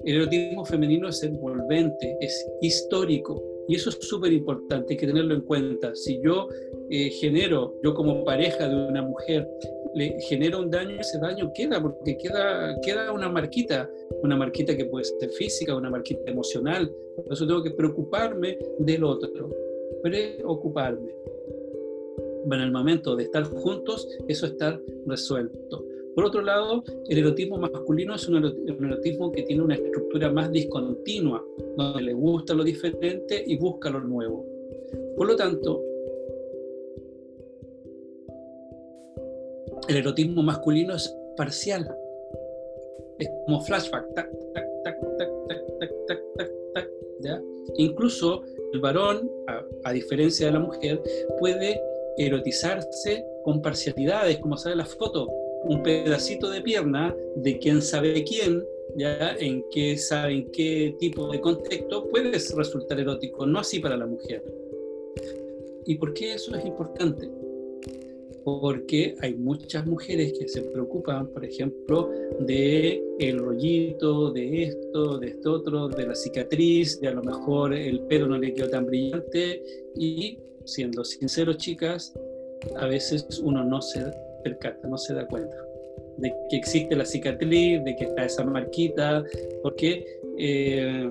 B: El erotismo femenino es envolvente, es histórico, y eso es súper importante, hay que tenerlo en cuenta. Si yo eh, genero, yo como pareja de una mujer, le genero un daño, ese daño queda, porque queda, queda una marquita, una marquita que puede ser física, una marquita emocional. Por eso tengo que preocuparme del otro, preocuparme. En el momento de estar juntos, eso está resuelto. Por otro lado, el erotismo masculino es un erotismo que tiene una estructura más discontinua, donde le gusta lo diferente y busca lo nuevo. Por lo tanto, el erotismo masculino es parcial. Es como flashback, tac, tac, tac, tac, tac, tac, tac, tac, tac, ¿ya? Incluso el varón, a, a diferencia de la mujer, puede erotizarse con parcialidades, como sale la foto, un pedacito de pierna de quién sabe quién, ya en qué sabe en qué tipo de contexto puede resultar erótico, no así para la mujer. ¿Y por qué eso es importante? Porque hay muchas mujeres que se preocupan, por ejemplo, de el rollito, de esto, de esto otro, de la cicatriz, de a lo mejor el pelo no le quedó tan brillante y siendo sinceros chicas, a veces uno no se percata, no se da cuenta de que existe la cicatriz, de que está esa marquita, porque eh,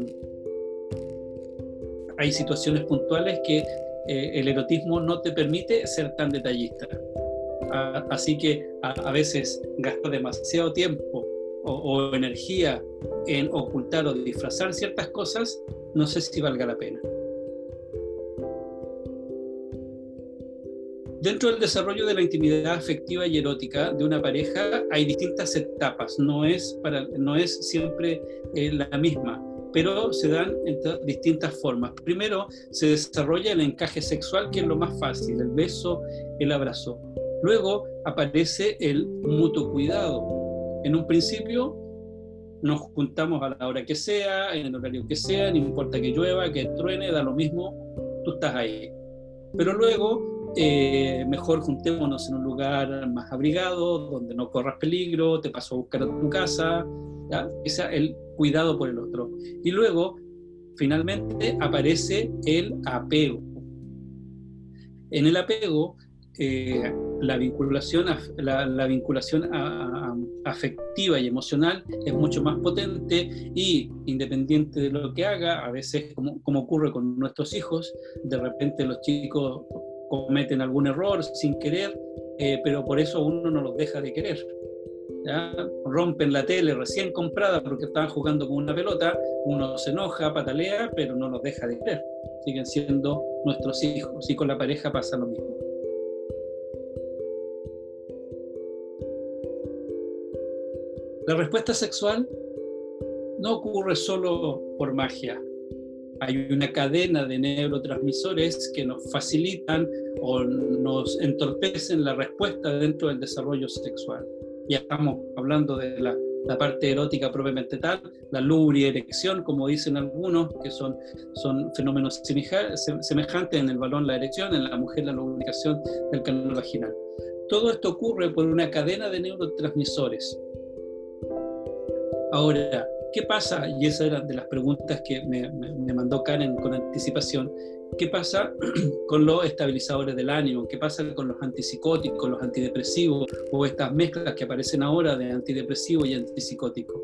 B: hay situaciones puntuales que eh, el erotismo no te permite ser tan detallista. así que a, veces gastar demasiado tiempo o, o energía en ocultar o disfrazar ciertas cosas, no sé si valga la pena. Dentro del desarrollo de la intimidad afectiva y erótica de una pareja hay distintas etapas, no es, para, no es siempre eh, la misma, pero se dan en distintas formas. Primero se desarrolla el encaje sexual, que es lo más fácil, el beso, el abrazo. Luego aparece el mutuo cuidado. En un principio nos juntamos a la hora que sea, en el horario que sea, no importa que llueva, que truene, da lo mismo, tú estás ahí. Pero luego, eh, mejor juntémonos en un lugar más abrigado, donde no corras peligro, te paso a buscar a tu casa, ese es el cuidado por el otro. Y luego, finalmente, aparece el apego. En el apego, eh, la vinculación, la, vinculación afectiva y emocional es mucho más potente y independiente de lo que haga, a veces como ocurre con nuestros hijos, de repente los chicos cometen algún error sin querer, eh, pero por eso uno no los deja de querer. rompen la tele recién comprada porque estaban jugando con una pelota, uno se enoja, patalea, pero no los deja de querer. Siguen siendo nuestros hijos y con la pareja pasa lo mismo. La respuesta sexual no ocurre solo por magia. Hay una cadena de neurotransmisores que nos facilitan o nos entorpecen la respuesta dentro del desarrollo sexual. Ya estamos hablando de la, parte erótica propiamente tal, la lubri erección, como dicen algunos, que son, son fenómenos semejantes en el balón la erección, en la mujer la lubricación del canal vaginal. Todo esto ocurre por una cadena de neurotransmisores Ahora, ¿qué pasa? Y esa era de las preguntas que me, mandó Karen con anticipación. ¿Qué pasa [CLEARS THROAT] con los estabilizadores del ánimo? ¿Qué pasa con los antipsicóticos, los antidepresivos o estas mezclas que aparecen ahora de antidepresivo y antipsicótico?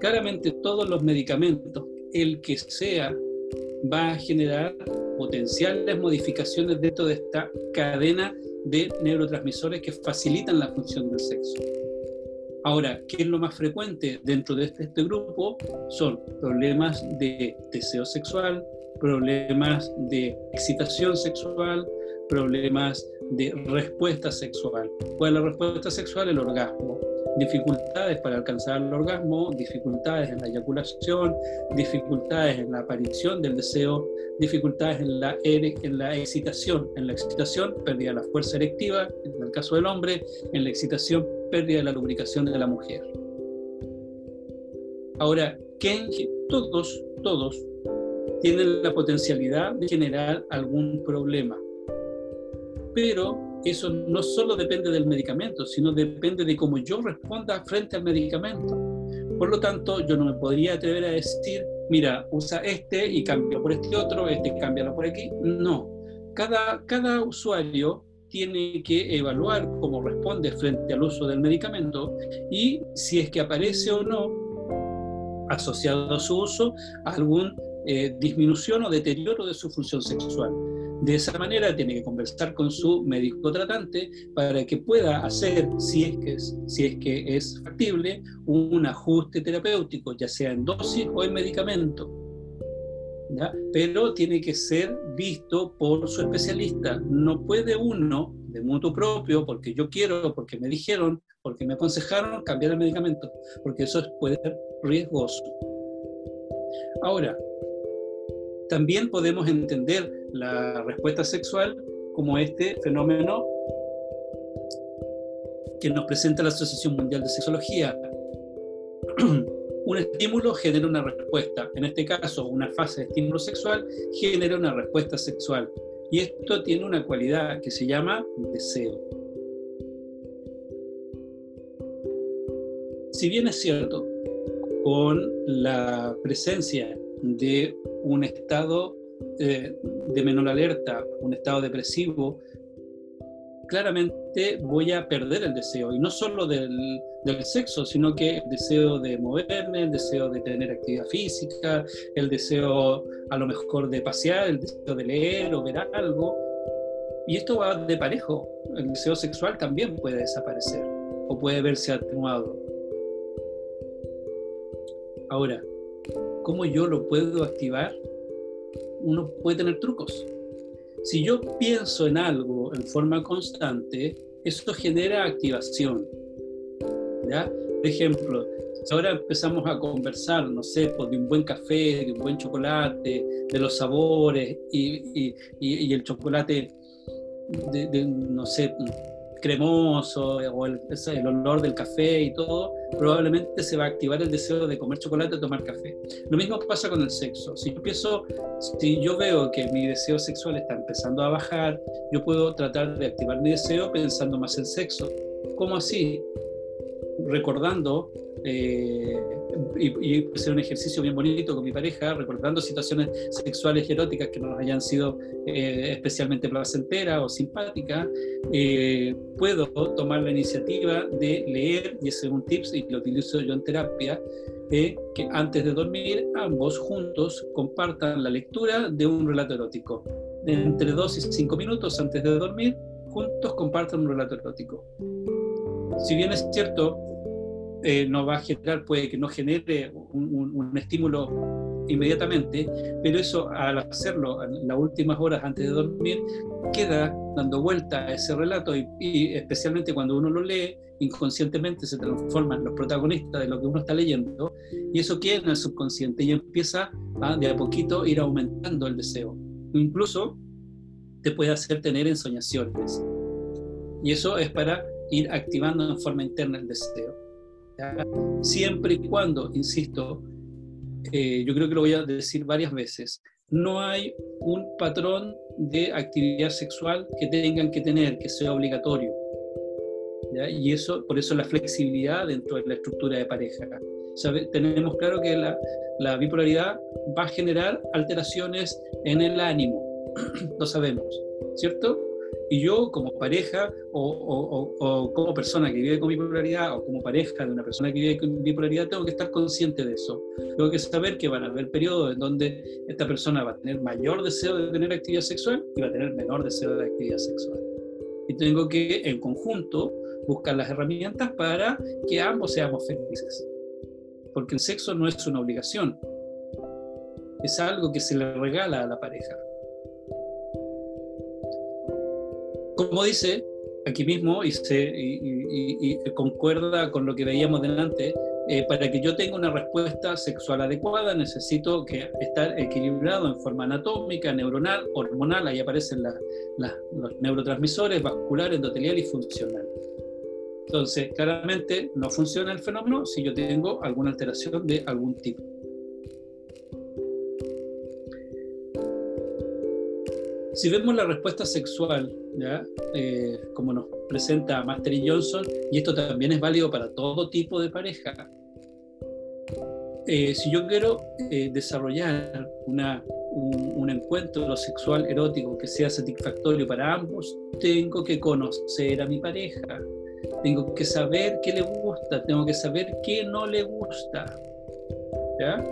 B: Claramente todos los medicamentos, el que sea, va a generar potenciales modificaciones dentro de esta cadena de neurotransmisores que facilitan la función del sexo. Ahora, ¿qué es lo más frecuente dentro de este, este, grupo? Son problemas de deseo sexual, problemas de excitación sexual, problemas de respuesta sexual. ¿Cuál es la respuesta sexual? El orgasmo dificultades para alcanzar el orgasmo, dificultades en la eyaculación, dificultades en la aparición del deseo, dificultades en la, en la excitación. En la excitación, pérdida de la fuerza erectiva, en el caso del hombre, en la excitación, pérdida de la lubricación de la mujer. Ahora, ¿quién? todos, todos tienen la potencialidad de generar algún problema, pero eso no solo depende del medicamento, sino depende de cómo yo responda frente al medicamento. Por lo tanto, yo no me podría atrever a decir, mira, usa este y cambia por este otro, este cámbialo por aquí. No. Cada, cada usuario tiene que evaluar cómo responde frente al uso del medicamento y si es que aparece o no, asociado a su uso, algún eh, disminución o deterioro de su función sexual. De esa manera tiene que conversar con su médico tratante para que pueda hacer, si es que es, si es, que es factible, un ajuste terapéutico, ya sea en dosis o en medicamento. Pero tiene que ser visto por su especialista. No puede uno, de mutuo propio, porque yo quiero, porque me dijeron, porque me aconsejaron, cambiar el medicamento, porque eso puede ser riesgoso. Ahora, también podemos entender la respuesta sexual como este fenómeno que nos presenta la Asociación Mundial de Sexología. [CLEARS THROAT] Un estímulo genera una respuesta. En este caso, una fase de estímulo sexual genera una respuesta sexual. Y esto tiene una cualidad que se llama deseo. Si bien es cierto, con la presencia de un estado eh, de menor alerta, un estado depresivo, claramente voy a perder el deseo, y no solo del, del, sexo, sino que el deseo de moverme, el deseo de tener actividad física, el deseo a lo mejor de pasear, el deseo de leer o ver algo. Y esto va de parejo, el deseo sexual también puede desaparecer o puede verse atenuado. Ahora, ¿cómo yo lo puedo activar? Uno puede tener trucos. Si yo pienso en algo en forma constante, eso genera activación. ¿ya? Por ejemplo, si ahora empezamos a conversar, no sé, pues, de un buen café, de un buen chocolate, de los sabores y, y, y el chocolate, de, no sé, cremoso o el, el, olor del café y todo, probablemente se va a activar el deseo de comer chocolate o tomar café. Lo mismo pasa con el sexo. Si yo empiezo, si yo veo que mi deseo sexual está empezando a bajar, yo puedo tratar de activar mi deseo pensando más en sexo. ¿Cómo así? Recordando eh, y, y hacer un ejercicio bien bonito con mi pareja, recordando situaciones sexuales y eróticas que nos hayan sido eh, especialmente placenteras o simpáticas, eh, puedo tomar la iniciativa de leer, y ese es un tips y lo utilizo yo en terapia, que antes de dormir ambos juntos compartan la lectura de un relato erótico. Entre dos y cinco minutos antes de dormir, juntos compartan un relato erótico. Si bien es cierto, eh, no va a generar, puede que no genere un, estímulo inmediatamente, pero eso al hacerlo en las últimas horas antes de dormir, queda dando vuelta a ese relato y, especialmente cuando uno lo lee, inconscientemente se transforman los protagonistas de lo que uno está leyendo y eso queda en el subconsciente y empieza a, de a poquito ir aumentando el deseo. Incluso te puede hacer tener ensoñaciones. Y eso es para ir activando en forma interna el deseo siempre y cuando, insisto, eh, yo creo que lo voy a decir varias veces, no hay un patrón de actividad sexual que tengan que tener, que sea obligatorio. Y eso, por eso la flexibilidad dentro de la estructura de pareja. tenemos claro que la, la bipolaridad va a generar alteraciones en el ánimo, [CLEARS THROAT] lo sabemos, ¿cierto? Y yo como pareja o, como persona que vive con bipolaridad o como pareja de una persona que vive con bipolaridad tengo que estar consciente de eso. Tengo que saber que van a haber periodos en donde esta persona va a tener mayor deseo de tener actividad sexual y va a tener menor deseo de actividad sexual. Y tengo que en conjunto buscar las herramientas para que ambos seamos felices. Porque el sexo no es una obligación, es algo que se le regala a la pareja. Como dice aquí mismo y, se, concuerda con lo que veíamos delante, eh, para que yo tenga una respuesta sexual adecuada necesito que estar equilibrado en forma anatómica, neuronal, hormonal, ahí aparecen los neurotransmisores, vascular, endotelial y funcional. Entonces, claramente no funciona el fenómeno si yo tengo alguna alteración de algún tipo. Si vemos la respuesta sexual, ¿ya? Eh, como nos presenta Master y Johnson, y esto también es válido para todo tipo de pareja, eh, si yo quiero eh, desarrollar una, un, un, encuentro sexual erótico que sea satisfactorio para ambos, tengo que conocer a mi pareja, tengo que saber qué le gusta, tengo que saber qué no le gusta. ¿ya?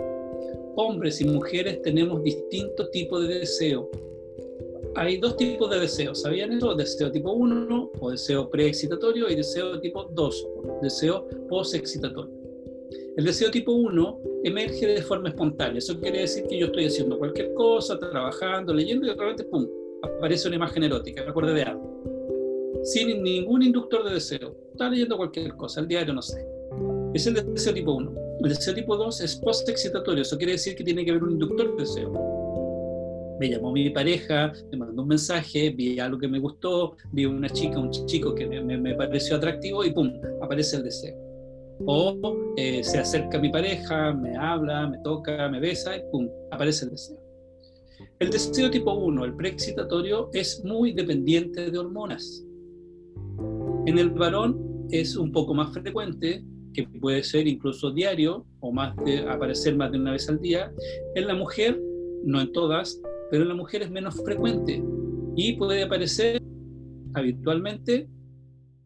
B: Hombres y mujeres tenemos distintos tipos de deseo hay dos tipos de deseos, ¿sabían eso? Deseo tipo 1 o deseo preexcitatorio y deseo tipo 2, deseo postexcitatorio. El deseo tipo 1 emerge de forma espontánea, eso quiere decir que yo estoy haciendo cualquier cosa, trabajando, leyendo y de repente, ¡pum!, aparece una imagen erótica, me acuerdo de algo. Sin ningún inductor de deseo, está leyendo cualquier cosa, el diario, no sé. Es el deseo tipo 1. El deseo tipo 2 es postexcitatorio, eso quiere decir que tiene que haber un inductor de deseo me llamó mi pareja, me mandó un mensaje, vi algo que me gustó, vi una chica, un chico que me, pareció atractivo y pum, aparece el deseo. O eh, se acerca mi pareja, me habla, me toca, me besa y pum, aparece el deseo. El deseo tipo 1, el preexcitatorio, es muy dependiente de hormonas. En el varón es un poco más frecuente, que puede ser incluso diario o más de, aparecer más de una vez al día. En la mujer, no en todas, pero en la mujer es menos frecuente y puede aparecer habitualmente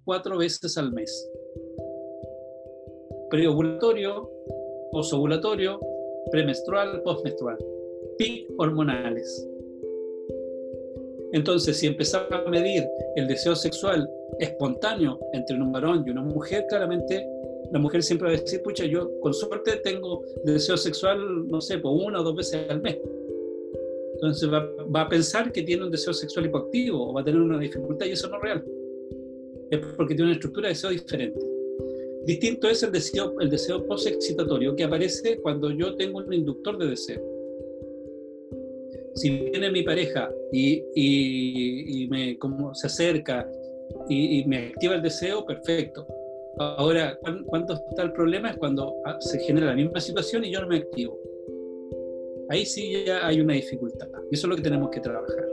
B: cuatro veces al mes. Preovulatorio, posovulatorio, premenstrual, postmenstrual. PIC hormonales. Entonces, si empezamos a medir el deseo sexual espontáneo entre un varón y una mujer, claramente la mujer siempre va a decir, pucha, yo con suerte tengo deseo sexual, no sé, por una o dos veces al mes. Entonces va, a pensar que tiene un deseo sexual hipoactivo o va a tener una dificultad y eso no es real. Es porque tiene una estructura de deseo diferente. Distinto es el deseo, el deseo post-excitatorio que aparece cuando yo tengo un inductor de deseo. Si viene mi pareja y, y, me como se acerca y, me activa el deseo, perfecto. Ahora, ¿cuánto está el problema? Es cuando ah, se genera la misma situación y yo no me activo. Ahí sí ya hay una dificultad. Y eso es lo que tenemos que trabajar.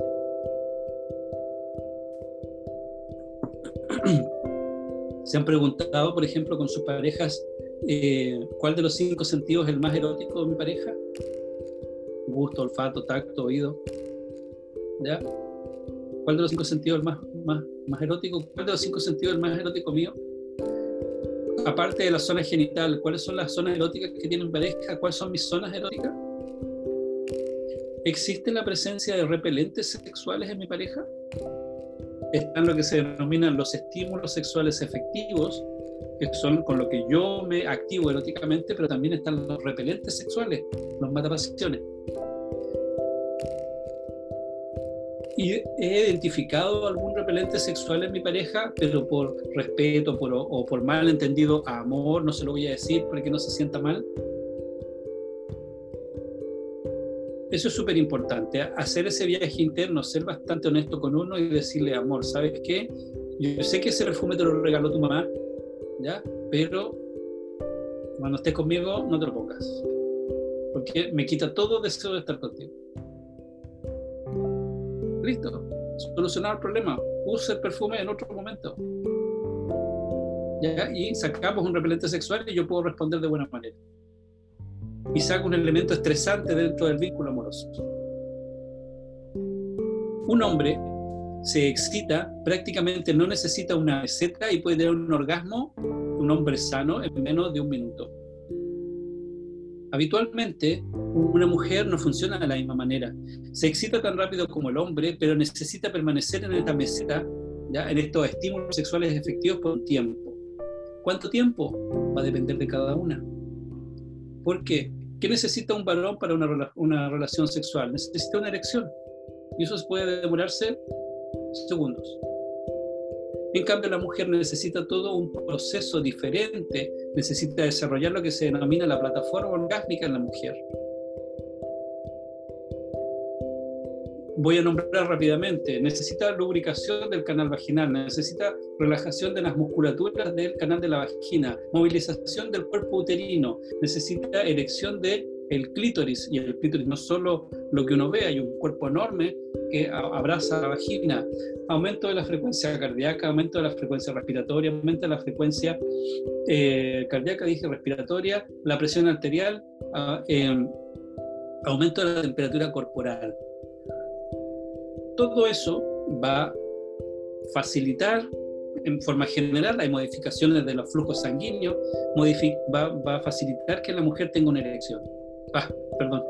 B: [CLEARS THROAT] ¿Se han preguntado, por ejemplo, con sus parejas, eh, cuál de los cinco sentidos es el más erótico de mi pareja? Gusto, olfato, tacto, oído. ¿Cuál de los cinco sentidos es el más, más, más erótico? ¿Cuál de los cinco sentidos es el más erótico mío? Aparte de la zona genital, ¿cuáles son las zonas eróticas que tienen pareja? ¿Cuáles son mis zonas eróticas? ¿Existe la presencia de repelentes sexuales en mi pareja? Están lo que se denominan los estímulos sexuales efectivos, que son con lo que yo me activo eróticamente, pero también están los repelentes sexuales, los matapasiones. Y he identificado algún repelente sexual en mi pareja, pero por respeto o por mal entendido amor, no se lo voy a decir para que no se sienta mal, Eso es súper importante, hacer ese viaje interno, ser bastante honesto con uno y decirle, amor, ¿sabes qué? Yo sé que ese perfume te lo regaló tu mamá, ¿ya? Pero cuando estés conmigo, no te lo pongas. Porque me quita todo deseo de estar contigo. Listo. Solucionar el problema. Use el perfume en otro momento. ¿Ya? Y sacamos un repelente sexual y yo puedo responder de buena manera y saca un elemento estresante dentro del vínculo amoroso. Un hombre se excita, prácticamente no necesita una meseta y puede tener un orgasmo, un hombre sano, en menos de un minuto. Habitualmente, una mujer no funciona de la misma manera. Se excita tan rápido como el hombre, pero necesita permanecer en esta meseta, ¿ya? en estos estímulos sexuales efectivos por un tiempo. ¿Cuánto tiempo? Va a depender de cada una. ¿Por qué? ¿Qué necesita un varón para una, una relación sexual? Necesita una erección. Y eso puede demorarse segundos. En cambio, la mujer necesita todo un proceso diferente, necesita desarrollar lo que se denomina la plataforma orgásmica en la mujer. Voy a nombrar rápidamente. Necesita lubricación del canal vaginal, necesita relajación de las musculaturas del canal de la vagina, movilización del cuerpo uterino, necesita erección del el clítoris, y el clítoris no solo lo que uno ve, hay un cuerpo enorme que abraza la vagina, aumento de la frecuencia cardíaca, aumento de la frecuencia respiratoria, aumento de la frecuencia eh, cardíaca, dije respiratoria, la presión arterial, ah, em, aumento de la temperatura corporal todo eso va a facilitar en forma general las modificaciones de los flujos sanguíneos, va, va, a facilitar que la mujer tenga una erección. Ah, perdón.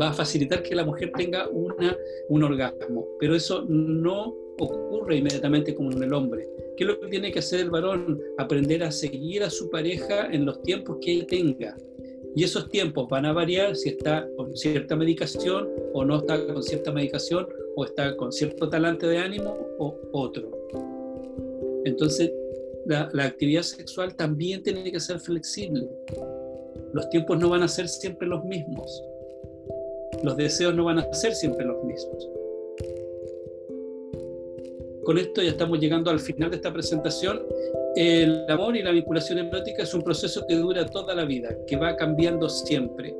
B: Va a facilitar que la mujer tenga una, un orgasmo, pero eso no ocurre inmediatamente como en el hombre. ¿Qué es lo que tiene que hacer el varón? Aprender a seguir a su pareja en los tiempos que él tenga. Y esos tiempos van a variar si está con cierta medicación o no está con cierta medicación o está con cierto talante de ánimo o otro. Entonces, la, actividad sexual también tiene que ser flexible. Los tiempos no van a ser siempre los mismos. Los deseos no van a ser siempre los mismos. Con esto ya estamos llegando al final de esta presentación. El amor y la vinculación erótica es un proceso que dura toda la vida, que va cambiando siempre.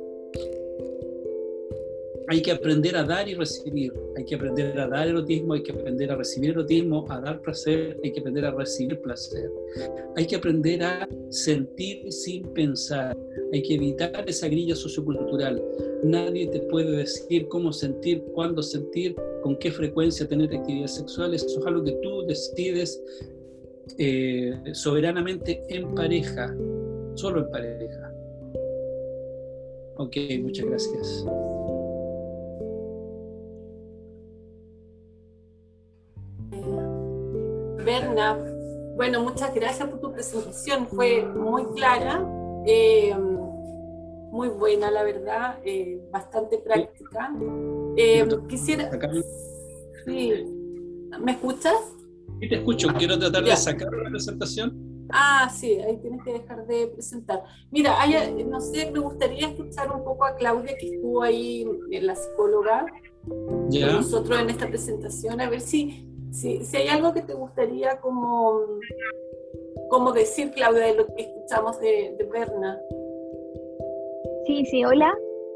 B: Hay que aprender a dar y recibir, hay que aprender a dar erotismo, hay que aprender a recibir erotismo, a dar placer, hay que aprender a recibir placer, hay que aprender a sentir sin pensar, hay que evitar esa grilla sociocultural. Nadie te puede decir cómo sentir, cuándo sentir, con qué frecuencia tener actividades sexuales, eso es algo que tú decides eh, soberanamente en pareja, solo en pareja. Ok, muchas gracias.
A: Berna, bueno, muchas gracias por tu presentación, fue muy clara, eh, muy buena, la verdad, eh, bastante práctica. Eh, quisiera... Sí. ¿Me escuchas?
B: Te escucho, quiero tratar de sacar la presentación.
A: Ah, sí, ahí tienes que dejar de presentar. Mira, no sé, me gustaría escuchar un poco a Claudia, que estuvo ahí, la psicóloga, con nosotros en esta presentación, a ver si si, si hay algo que te gustaría como, como decir, Claudia, de lo que escuchamos de, de Berna.
E: Sí, sí, hola.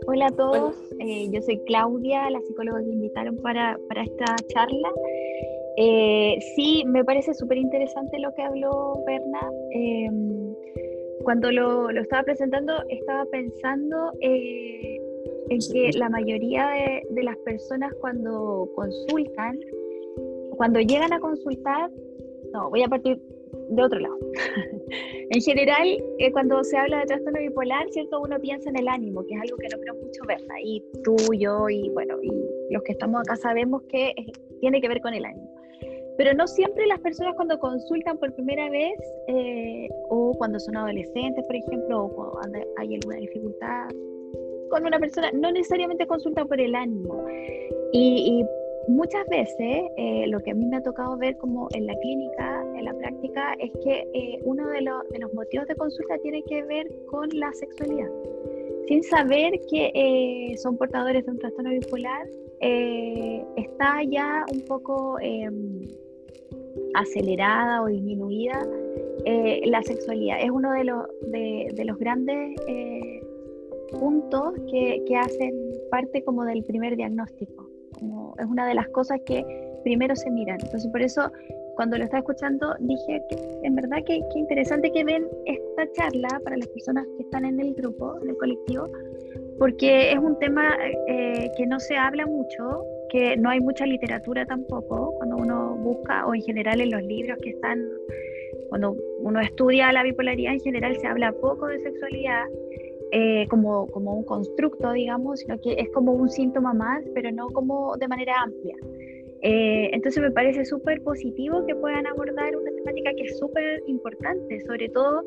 E: Hola a todos. Eh, yo soy Claudia, la psicóloga que invitaron para, para esta charla. Eh, sí, me parece súper interesante lo que habló Berna. Em, cuando lo, lo, estaba presentando, estaba pensando eh, en que la mayoría de, de, las personas cuando consultan, cuando llegan a consultar, no, voy a partir de otro lado. [LAUGHS] en general, eh, cuando se habla de trastorno bipolar, ¿cierto? Uno piensa en el ánimo, que es algo que no creo mucho ver. Y tú, yo y bueno, y los que estamos acá sabemos que tiene que ver con el ánimo. Pero no siempre las personas cuando consultan por primera vez eh, o cuando son adolescentes, por ejemplo, o cuando hay alguna dificultad con una persona, no necesariamente consultan por el ánimo. Y, y muchas veces eh, lo que a mí me ha tocado ver como en la clínica, en la práctica, es que eh, uno de, de, los motivos de consulta tiene que ver con la sexualidad. Sin saber que eh, son portadores de un trastorno bipolar, está ya un poco em, acelerada o disminuida la sexualidad. Es uno de, los de, los grandes puntos que, que hacen parte como del primer diagnóstico es una de las cosas que primero se miran. Entonces, por eso, cuando lo estaba escuchando, dije que en verdad que, interesante que ven esta charla para las personas que están en el grupo, en el colectivo, porque es un tema eh, que no se habla mucho, que no hay mucha literatura tampoco, cuando uno busca, o en general en los libros que están, cuando uno estudia la bipolaridad, en general se habla poco de sexualidad eh, como, como un constructo, digamos, sino que es como un síntoma más, pero no como de manera amplia. Eh, entonces me parece súper positivo que puedan abordar una temática que es súper importante, sobre todo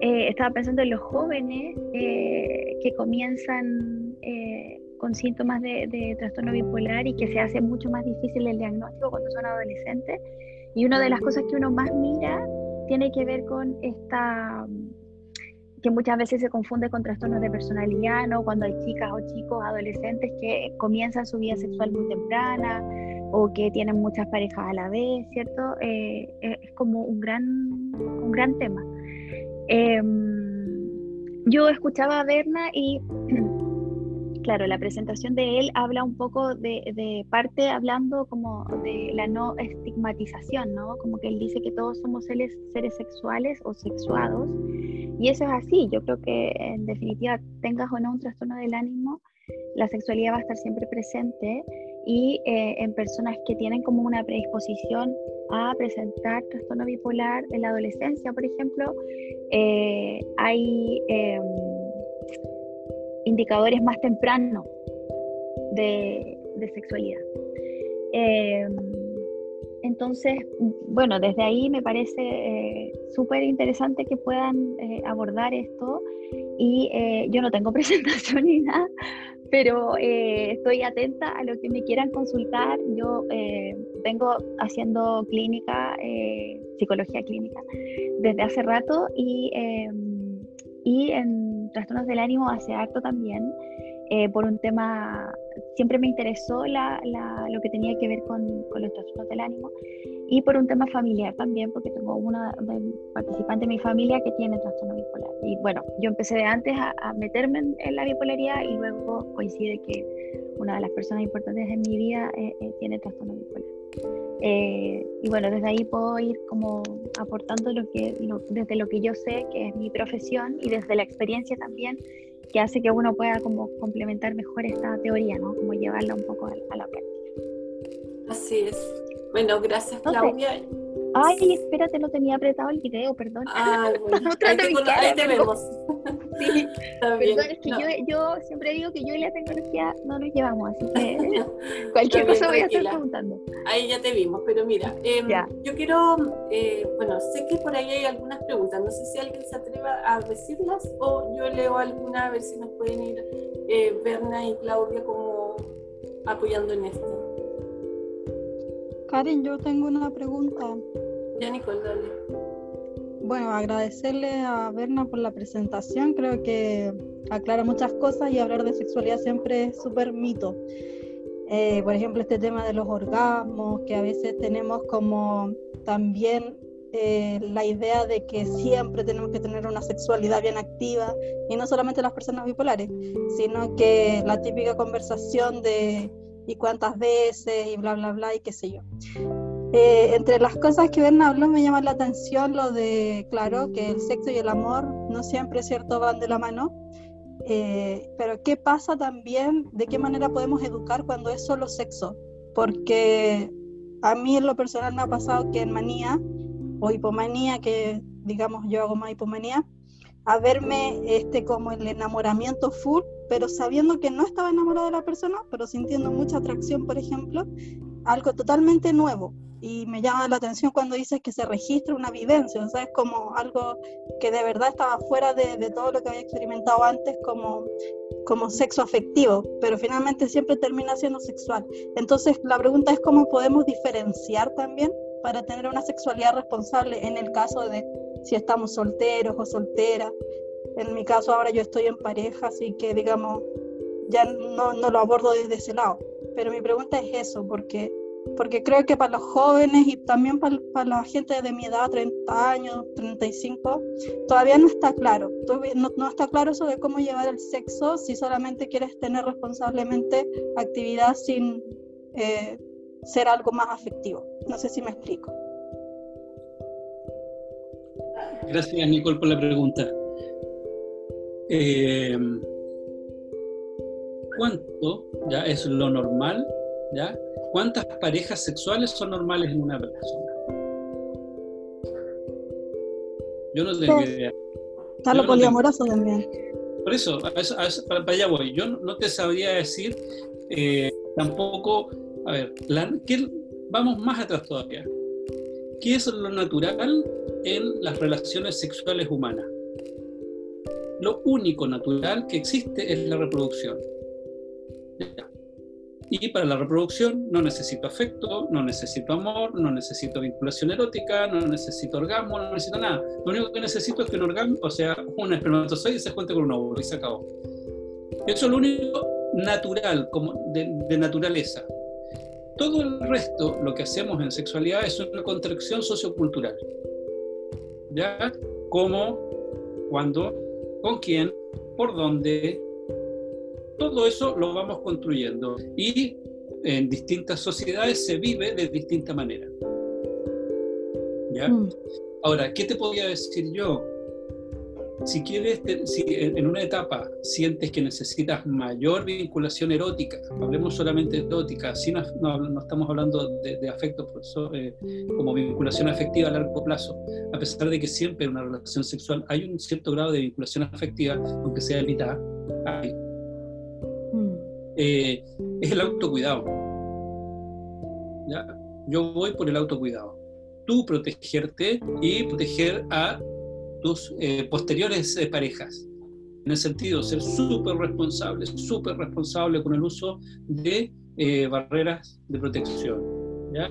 E: eh, estaba pensando en los jóvenes que comienzan con síntomas de, de, trastorno bipolar y que se hace mucho más difícil el diagnóstico cuando son adolescentes. Y una de las cosas que uno más mira tiene que ver con esta que muchas veces se confunde con trastornos de personalidad, ¿no? Cuando hay chicas o chicos, adolescentes que comienzan su vida sexual muy temprana o que tienen muchas parejas a la vez, ¿cierto? Eh, eh, es como un gran, un gran tema. Em, yo escuchaba a Berna y, [CLEARS THROAT] claro, la presentación de él habla un poco de, parte hablando como de la no estigmatización, ¿no? Como que él dice que todos somos seres, seres sexuales o sexuados y eso es así, yo creo que en definitiva, tengas o no un trastorno del ánimo, la sexualidad va a estar siempre presente y eh, en personas que tienen como una predisposición a presentar trastorno bipolar en la adolescencia, por ejemplo, eh, hay em, indicadores más tempranos de, de sexualidad. Em, entonces, bueno, desde ahí me parece eh, súper interesante que puedan eh, abordar esto y eh, yo no tengo [LAUGHS] presentación ni nada, pero estoy atenta a lo que me quieran consultar. Yo vengo haciendo clínica, psicología clínica, desde hace rato y, y en trastornos del ánimo hace harto también. Eh, por un tema, siempre me interesó la, la, lo que tenía que ver con, con, los trastornos del ánimo y por un tema familiar también, porque tengo una participante de mi familia que tiene trastorno bipolar. Y bueno, yo empecé de antes a, meterme en, la bipolaridad y luego coincide que una de las personas importantes en mi vida eh, eh, tiene trastorno bipolar. Y bueno, desde ahí puedo ir como aportando lo que, desde lo que yo sé, que es mi profesión, y desde la experiencia también que hace que uno pueda como complementar mejor esta teoría, ¿no? Como llevarla un poco a, la práctica.
A: Así es. Bueno, gracias Claudia.
E: Ay, espérate, no tenía apretado el video, perdón.
A: Ah, [LAUGHS] bueno. ahí, te, vemos. [LAUGHS]
E: Sí, Perdón, es que yo, yo, siempre digo que yo y la tecnología no nos llevamos, así que [LAUGHS] cualquier cosa voy a estar preguntando.
A: Ahí ya te vimos, pero mira, em, yo quiero, eh, bueno, sé que por ahí hay algunas preguntas, no sé si alguien se atreva a decirlas o yo leo alguna a ver si nos pueden ir eh, Berna y Claudia como apoyando en esto.
D: Karen, yo tengo una pregunta.
A: Ya, Nicole, dale.
D: Bueno, agradecerle a Berna por la presentación. Creo que aclara muchas cosas y hablar de sexualidad siempre es súper mito. Eh, por ejemplo, este tema de los orgasmos, que a veces tenemos como también eh, la idea de que siempre tenemos que tener una sexualidad bien activa, y no solamente las personas bipolares, sino que la típica conversación de y cuántas veces y bla, bla, bla, y qué sé yo. Eh, entre las cosas que Berna habló me llama la atención lo de, claro, que el sexo y el amor no siempre, cierto, van de la mano, eh, pero ¿qué pasa también? ¿De qué manera podemos educar cuando es solo sexo? Porque a mí en lo personal me ha pasado que en manía o hipomanía, que digamos yo hago más hipomanía, a verme este, como el enamoramiento full, pero sabiendo que no estaba enamorada de la persona, pero sintiendo mucha atracción, por ejemplo, algo totalmente nuevo. Y me llama la atención cuando dices que se registra una vivencia, o es como algo que de verdad estaba fuera de, de todo lo que había experimentado antes como, como sexo afectivo, pero finalmente siempre termina siendo sexual. Entonces, la pregunta es cómo podemos diferenciar también para tener una sexualidad responsable en el caso de si estamos solteros o solteras. En mi caso ahora yo estoy en pareja, así que digamos, ya no, no lo abordo desde ese lado. Pero mi pregunta es eso, porque, porque creo que para los jóvenes y también para, para la gente de mi edad, 30 años, 35, todavía no está claro. No, está claro eso de cómo llevar el sexo si solamente quieres tener responsablemente actividad sin eh, ser algo más afectivo. No sé si me explico.
B: Gracias, Nicole, por la pregunta. Eh, ¿Cuánto ya es lo normal? ¿ya? ¿Cuántas parejas sexuales son normales en una persona? Yo no tengo idea.
D: Está lo poliamoroso también.
B: Por eso, para, allá voy. Yo no te sabría decir eh, tampoco, a ver, vamos más atrás todavía. ¿Qué es lo natural en las relaciones sexuales humanas. Lo único natural que existe es la reproducción. Y para la reproducción no necesito afecto, no necesito amor, no necesito vinculación erótica, no necesito orgasmo, no necesito nada. Lo único que necesito es que un orgasmo, o sea, un espermatozoide se cuente con un óvulo y se acabó. Eso es lo único natural, como de, de naturaleza. Todo el resto, lo que hacemos en sexualidad es una contracción sociocultural. ¿ya? ¿Cómo, cuándo, con quién, por dónde? Todo eso lo vamos construyendo y en distintas sociedades se vive de distinta manera. ¿Ya? Mm. Ahora, ¿qué te podría decir yo? Si quieres, si en una etapa sientes que necesitas mayor vinculación erótica, hablemos solamente de erótica, si no, no, estamos hablando de, afecto eh, como vinculación afectiva a largo plazo, a pesar de que siempre en una relación sexual hay un cierto grado de vinculación afectiva, aunque sea mitad, mm. eh, es el autocuidado. ¿Ya? Yo voy por el autocuidado. Tú protegerte y proteger a tus eh, posteriores eh, parejas. En el sentido, ser súper responsable, súper responsable con el uso de eh, barreras de protección. ¿ya?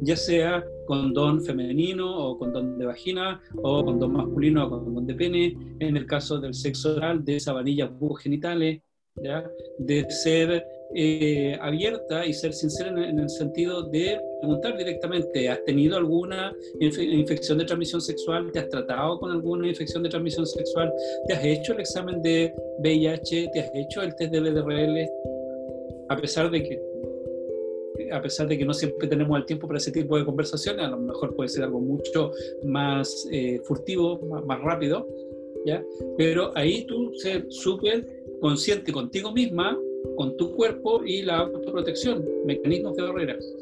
B: ya sea condón femenino o condón de vagina o condón masculino o condón de pene, en el caso del sexo oral, de sabanillas bucogenitales, ¿ya? de ser eh, abierta y ser sincera en, el sentido de preguntar directamente, ¿has tenido alguna infección de transmisión sexual? ¿Te has tratado con alguna infección de transmisión sexual? ¿Te has hecho el examen de VIH? ¿Te has hecho el test de LDRL? A pesar de que a pesar de que no siempre tenemos el tiempo para ese tipo de conversaciones, a lo mejor puede ser algo mucho más eh, furtivo, más, más, rápido, ¿ya? Pero ahí tú ser súper consciente contigo misma con tu cuerpo y la autoprotección, mecanismos de barreras.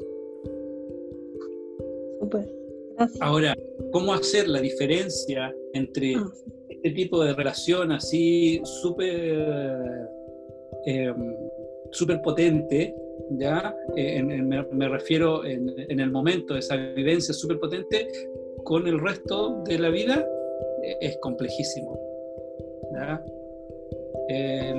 B: Ahora, ¿cómo hacer la diferencia entre ah. este tipo de relación así súper em, super potente, ¿ya? Eh, me, refiero en, en, el momento de esa vivencia súper potente con el resto de la vida? Eh, es complejísimo. ¿ya? Eh,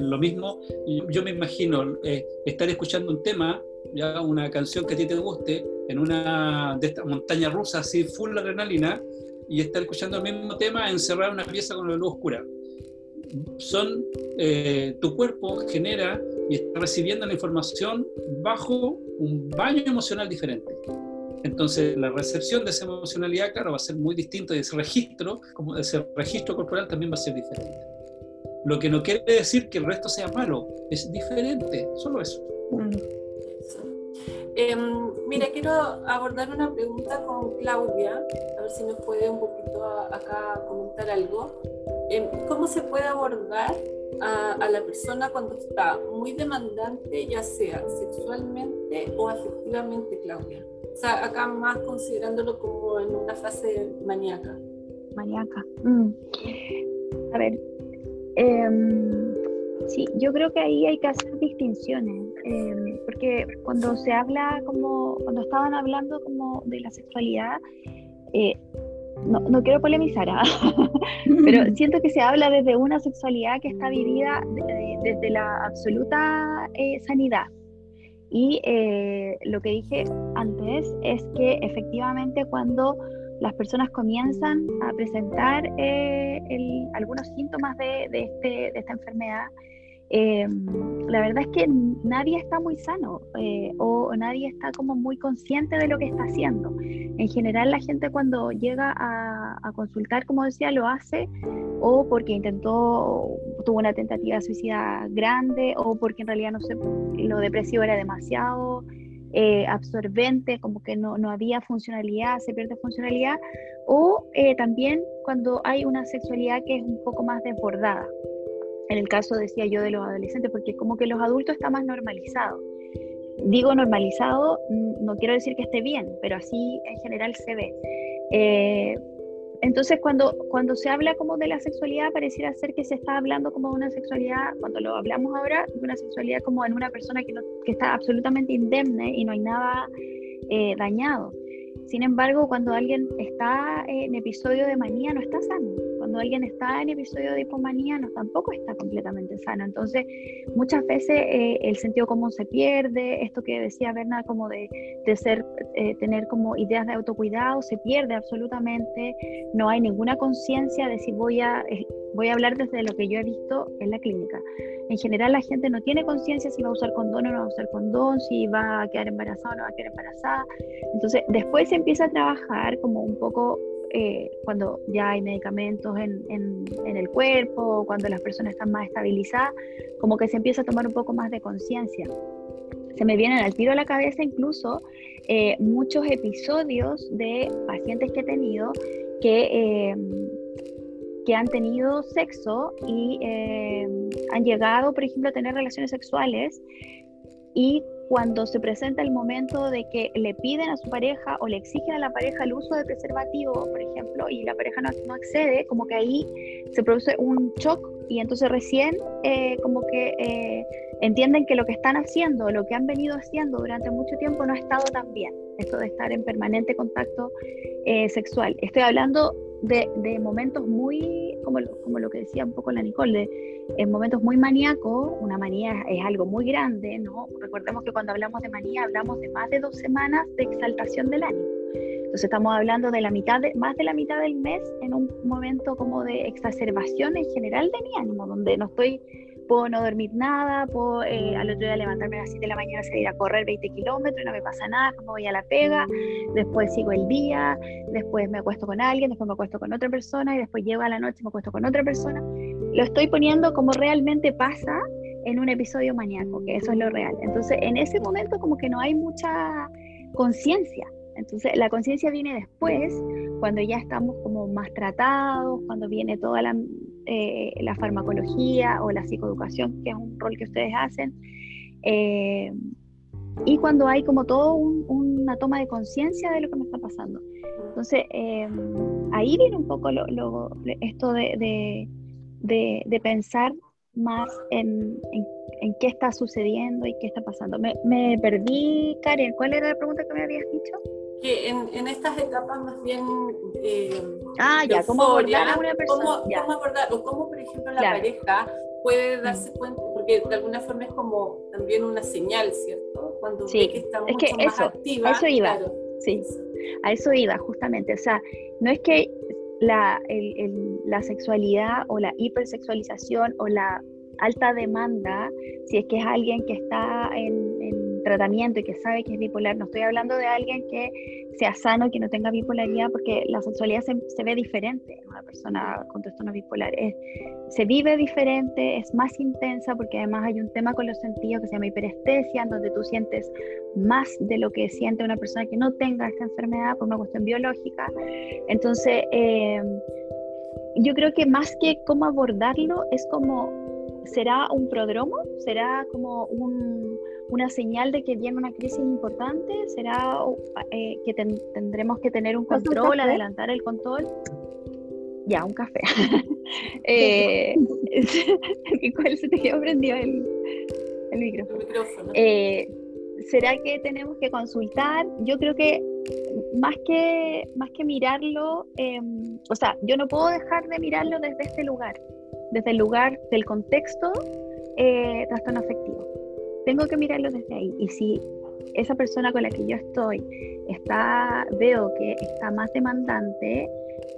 B: lo mismo, yo me imagino eh, estar escuchando un tema, ya una canción que a ti te guste, en una de esta montaña rusa así full adrenalina, y estar escuchando el mismo tema encerrar una pieza con la luz oscura. Son, eh, tu cuerpo genera y está recibiendo la información bajo un baño emocional diferente. Entonces, la recepción de esa emocionalidad, claro, va a ser muy distinto y ese registro, como ese registro corporal también va a ser diferente. Lo que no quiere decir que el resto sea malo, es diferente, solo eso. Mm.
A: Em, mira, quiero abordar una pregunta con Claudia, a ver si nos puede un poquito acá comentar algo. Em, ¿Cómo se puede abordar a, la persona cuando está muy demandante, ya sea sexualmente o afectivamente, Claudia? O sea, acá más considerándolo como en una fase maníaca.
E: Maníaca. Mm. A ver, em, sí, yo creo que ahí hay que hacer distinciones, em, porque cuando se habla como, cuando estaban hablando como de la sexualidad, eh, no, no, quiero polemizar, ¿ah? [LAUGHS] pero [LAUGHS] siento que se habla desde una sexualidad que está vivida desde la absoluta eh, sanidad. Y eh, lo que dije antes es que efectivamente cuando las personas comienzan a presentar eh, algunos síntomas de, este, de esta enfermedad, Em, la verdad es que nadie está muy sano eh, o, nadie está como muy consciente de lo que está haciendo. En general la gente cuando llega a, consultar, como decía, lo hace o porque intentó, tuvo una tentativa de suicida grande o porque en realidad no sé, lo depresivo era demasiado eh, absorbente, como que no, no, había funcionalidad, se pierde funcionalidad, o eh, también cuando hay una sexualidad que es un poco más desbordada, en el caso, decía yo, de los adolescentes, porque como que los adultos está más normalizado. Digo normalizado, mm, no quiero decir que esté bien, pero así en general se ve. Eh, entonces, cuando, cuando se habla como de la sexualidad, pareciera ser que se está hablando como de una sexualidad, cuando lo hablamos ahora, de una sexualidad como en una persona que, que está absolutamente indemne y no hay nada eh, dañado. Sin embargo, cuando alguien está en episodio de manía, no está sano. Cuando alguien está en episodio de hipomanía, no tampoco está completamente sano. Entonces, muchas veces eh, el sentido común se pierde. Esto que decía Berna, como de, ser, eh, tener como ideas de autocuidado, se pierde absolutamente. No hay ninguna conciencia de si voy a, eh, voy a hablar desde lo que yo he visto en la clínica. En general la gente no tiene conciencia si va a usar condón o no va a usar condón, si va a quedar embarazada o no va a quedar embarazada. Entonces después se empieza a trabajar como un poco eh, cuando ya hay medicamentos en, en, el cuerpo, cuando las personas están más estabilizadas, como que se empieza a tomar un poco más de conciencia. Se me vienen al tiro a la cabeza incluso eh, muchos episodios de pacientes que he tenido que... Eh, que han tenido sexo y eh, han llegado, por ejemplo, a tener relaciones sexuales y cuando se presenta el momento de que le piden a su pareja o le exigen a la pareja el uso de preservativo, por ejemplo, y la pareja no, no accede, como que ahí se produce un shock y entonces recién eh, como que eh, entienden que lo que están haciendo, lo que han venido haciendo durante mucho tiempo no ha estado tan bien, esto de estar en permanente contacto sexual. Estoy hablando de, momentos muy, como, como lo que decía un poco la Nicole, en momentos muy maníacos, una manía es algo muy grande, ¿no? Recordemos que cuando hablamos de manía hablamos de más de dos semanas de exaltación del ánimo. Entonces estamos hablando de la mitad, de, más de la mitad del mes en un momento como de exacerbación en general de mi ánimo, donde no estoy puedo no dormir nada, puedo eh, al otro día levantarme a las 7 de la mañana, salir a correr 20 kilómetros no me pasa nada, me voy a la pega, después sigo el día, después me acuesto con alguien, después me acuesto con otra persona y después llego a la noche y me acuesto con otra persona. Lo estoy poniendo como realmente pasa en un episodio maníaco, que eso es lo real. Entonces, en ese momento como que no hay mucha conciencia. Entonces, la conciencia viene después, cuando ya estamos como más tratados, cuando viene toda la eh, la farmacología o la psicoeducación, que es un rol que ustedes hacen. Eh, y cuando hay como todo una toma de conciencia de lo que me está pasando. Entonces, eh, ahí viene un poco lo, esto de, de, pensar más en, en, qué está sucediendo y qué está pasando. Me, me perdí, Karen, ¿cuál era la pregunta que me habías dicho?
A: Que en, en, estas etapas más bien
E: eh, ah ya cómo abordar a una persona
A: cómo, cómo abordar o cómo por ejemplo la pareja puede darse cuenta porque de alguna forma es como también una señal cierto cuando
E: sí.
A: ve que está mucho más eso, activa
E: a eso iba sí a eso iba justamente o sea no es que la, el, el, la sexualidad o la hipersexualización o la alta demanda, si es que es alguien que está en, tratamiento y que sabe que es bipolar, no estoy hablando de alguien que sea sano, que no tenga bipolaridad, porque la sexualidad se, ve diferente en una persona con trastorno bipolar. se vive diferente, es más intensa, porque además hay un tema con los sentidos que se llama hiperestesia, en donde tú sientes más de lo que siente una persona que no tenga esta enfermedad por una cuestión biológica. Entonces, eh, yo creo que más que cómo abordarlo, es como, ¿será un prodromo? ¿Será como una señal de que viene una crisis importante? ¿Será eh, que tendremos que tener un control, adelantar el control? Ya, un café. [LAUGHS] eh, [LAUGHS] ¿Cuál se te quedó prendido el, el micrófono? Eh, ¿Será que tenemos que consultar? Yo creo que más que, más que mirarlo, em, o sea, yo no puedo dejar de mirarlo desde este lugar, desde el lugar del contexto eh, trastorno afectivo. Tengo que mirarlo desde ahí. Y si esa persona con la que yo estoy está, veo que está más demandante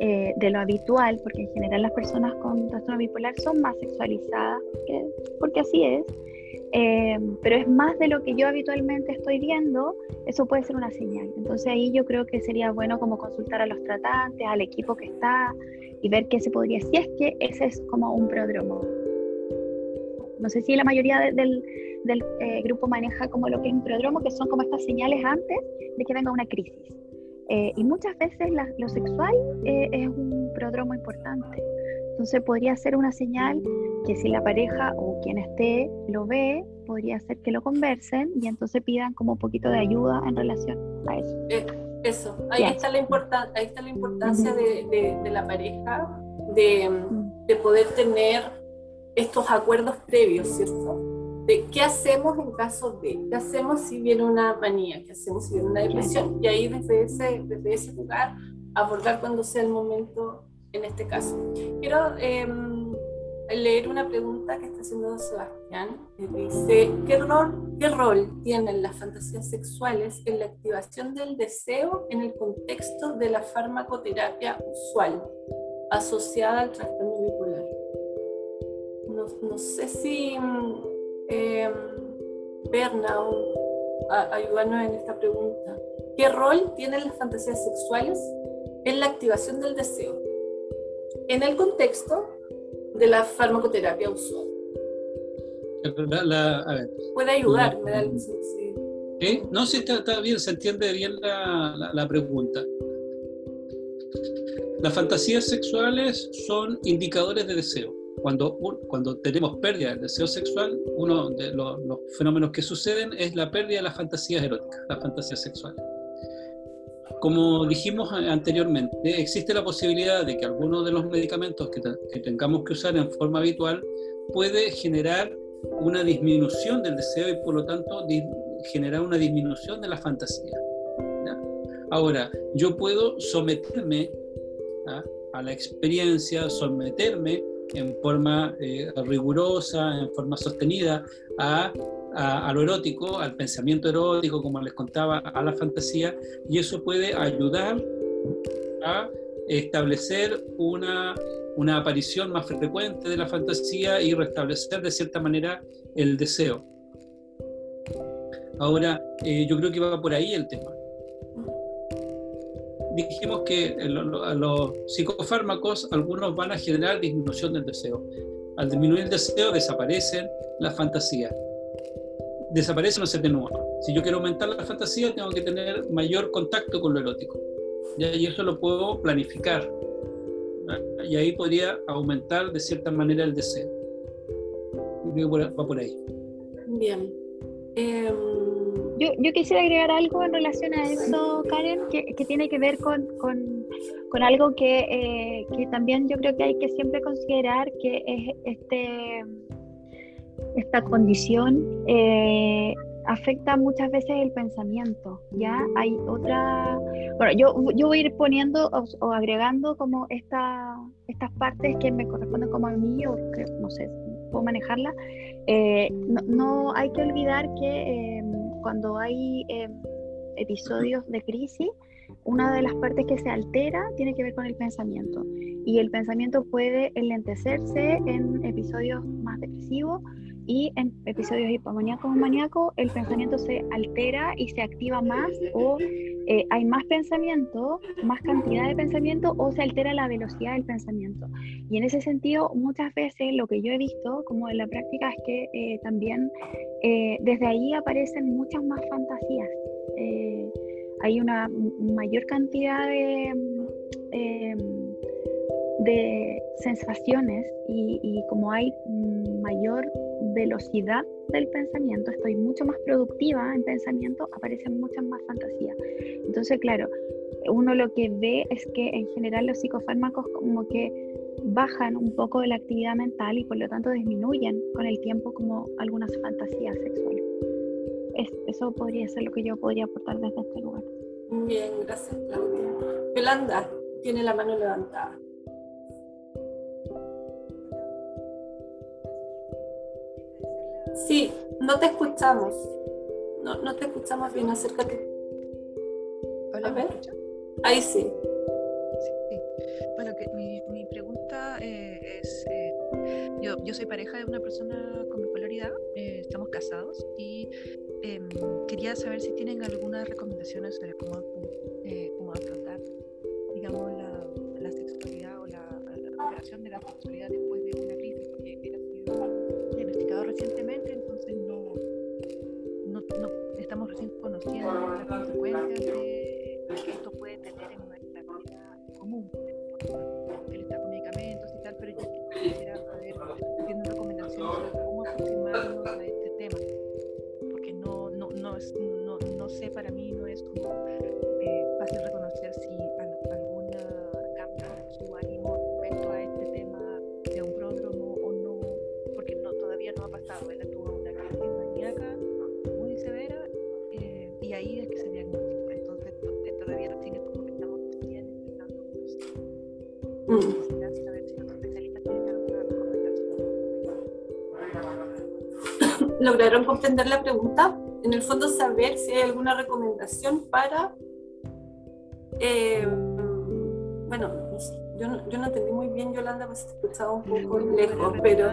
E: eh, de lo habitual, porque en general las personas con trastorno bipolar son más sexualizadas, porque así es, eh, pero es más de lo que yo habitualmente estoy viendo, eso puede ser una señal. Entonces ahí yo creo que sería bueno como consultar a los tratantes, al equipo que está y ver qué se podría, si es que ese es como un prodromo. No sé si la mayoría del, del eh, grupo maneja como lo que es un prodromo, que son como estas señales antes de que venga una crisis. Eh, y muchas veces lo sexual es un prodromo importante. Entonces podría ser una señal que si la pareja o quien esté lo ve, podría ser que lo conversen y entonces pidan como un poquito de ayuda en relación a eso.
A: Eh, eso, ahí, está la ahí está la importancia de, de, la pareja, de, de, poder tener estos acuerdos previos, ¿cierto? De qué hacemos en caso de, qué hacemos si viene una manía, qué hacemos si viene una depresión, y ahí desde ese, desde ese lugar abordar cuando sea el momento en este caso. Quiero... Eh, leer una pregunta que está haciendo Sebastián, que dice, ¿qué rol, ¿qué rol tienen las fantasías sexuales en la activación del deseo en el contexto de la farmacoterapia usual asociada al trastorno bipolar? No, sé si eh, Berna ayudarnos en esta pregunta. ¿Qué rol tienen las fantasías sexuales en la activación del deseo? En el contexto de la farmacoterapia usual. Puede ayudar,
B: sí. No, sí, está, bien, se entiende bien la, pregunta. Las fantasías sexuales son indicadores de deseo. Cuando, cuando tenemos pérdida del deseo sexual, uno de los, los, fenómenos que suceden es la pérdida de las fantasías eróticas, las fantasías sexuales. Como dijimos anteriormente, existe la posibilidad de que alguno de los medicamentos que, tengamos que usar en forma habitual puede generar una disminución del deseo y por lo tanto generar una disminución de la fantasía. Ahora, yo puedo someterme a la experiencia, someterme en forma eh, rigurosa, en forma sostenida a lo erótico, al pensamiento erótico, como les contaba, a la fantasía, y eso puede ayudar a establecer una, una aparición más frecuente de la fantasía y restablecer de cierta manera el deseo. Ahora, eh, yo creo que va por ahí el tema. Dijimos que los psicofármacos, algunos van a generar disminución del deseo. Al disminuir el deseo, desaparecen las fantasías desaparece o se atenúa. Si yo quiero aumentar la fantasía, tengo que tener mayor contacto con lo erótico. Y eso lo puedo planificar. Y ahí podría aumentar de cierta manera el deseo. Va por ahí.
A: Bien. Em,
E: yo, yo, quisiera agregar algo en relación a eso, Karen, que, que tiene que ver con, con, con algo que, eh, que también yo creo que hay que siempre considerar, que es este esta condición eh, afecta muchas veces el pensamiento, ¿ya? Hay otra... Bueno, yo, yo voy a ir poniendo o, agregando como esta, estas partes que me corresponden como a mí o que, no sé, puedo manejarla. Eh, no, hay que olvidar que em, cuando hay em, episodios de crisis, una de las partes que se altera tiene que ver con el pensamiento. Y el pensamiento puede enlentecerse en episodios más depresivos y en episodios hipomaníacos o maníacos el pensamiento se altera y se activa más o eh, hay más pensamiento, más cantidad de pensamiento o se altera la velocidad del pensamiento. Y en ese sentido, muchas veces lo que yo he visto como en la práctica es que eh, también eh, desde ahí aparecen muchas más fantasías. hay una mayor cantidad de em, de sensaciones y, como hay mayor velocidad del pensamiento, estoy mucho más productiva en pensamiento, aparecen muchas más fantasías. Entonces, claro, uno lo que ve es que en general los psicofármacos como que bajan un poco de la actividad mental y por lo tanto disminuyen con el tiempo como algunas fantasías sexuales. eso podría ser lo que yo podría aportar desde este lugar.
A: Bien, gracias Claudia. Yolanda tiene la mano levantada. Sí, no te escuchamos. No, no te escuchamos bien, acércate.
F: Hola, A ver.
A: Ahí sí.
F: sí. Bueno, que mi, mi pregunta eh, es, eh, yo, yo, soy pareja de una persona con bipolaridad, eh, estamos casados y em, quería saber si tienen algunas recomendaciones sobre cómo, cómo afrontar, digamos, la, la, sexualidad o la, la operación de la sexualidad después recientemente, estamos recién conociendo las consecuencias de que esto puede tener en nuestra vida común. Él está con medicamentos y tal, pero yo quisiera saber, tiene recomendaciones sobre cómo aproximarnos a este tema, porque no, no, no, es, no, no sé, para mí no es como eh, fácil reconocer
A: ¿Lograron comprender la pregunta? En el fondo, saber si hay alguna recomendación para. Eh, bueno, yo no, yo no entendí muy bien, Yolanda, pues escuchaba un poco lejos, pero.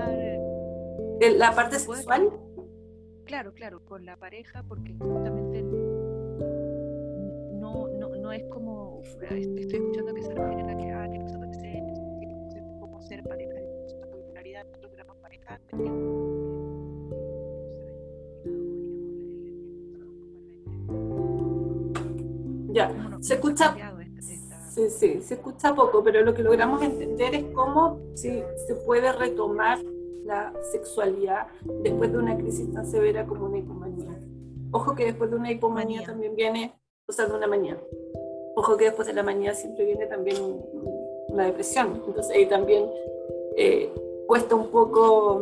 A: ¿La parte sexual?
F: Claro, claro, con la pareja, porque justamente no, no, no es como, estoy escuchando que se refieren a que, ah, que nosotros sé, como ser pareja, la popularidad, nosotros éramos pareja,
A: ya, se escucha, sí, sí, se escucha poco, pero lo que logramos entender es cómo si se puede retomar la sexualidad después de una crisis tan severa como una hipomanía. Ojo que después de una hipomanía también viene, o sea, de una manía. Ojo que después de la manía siempre viene también una depresión. Entonces ahí también eh, cuesta un poco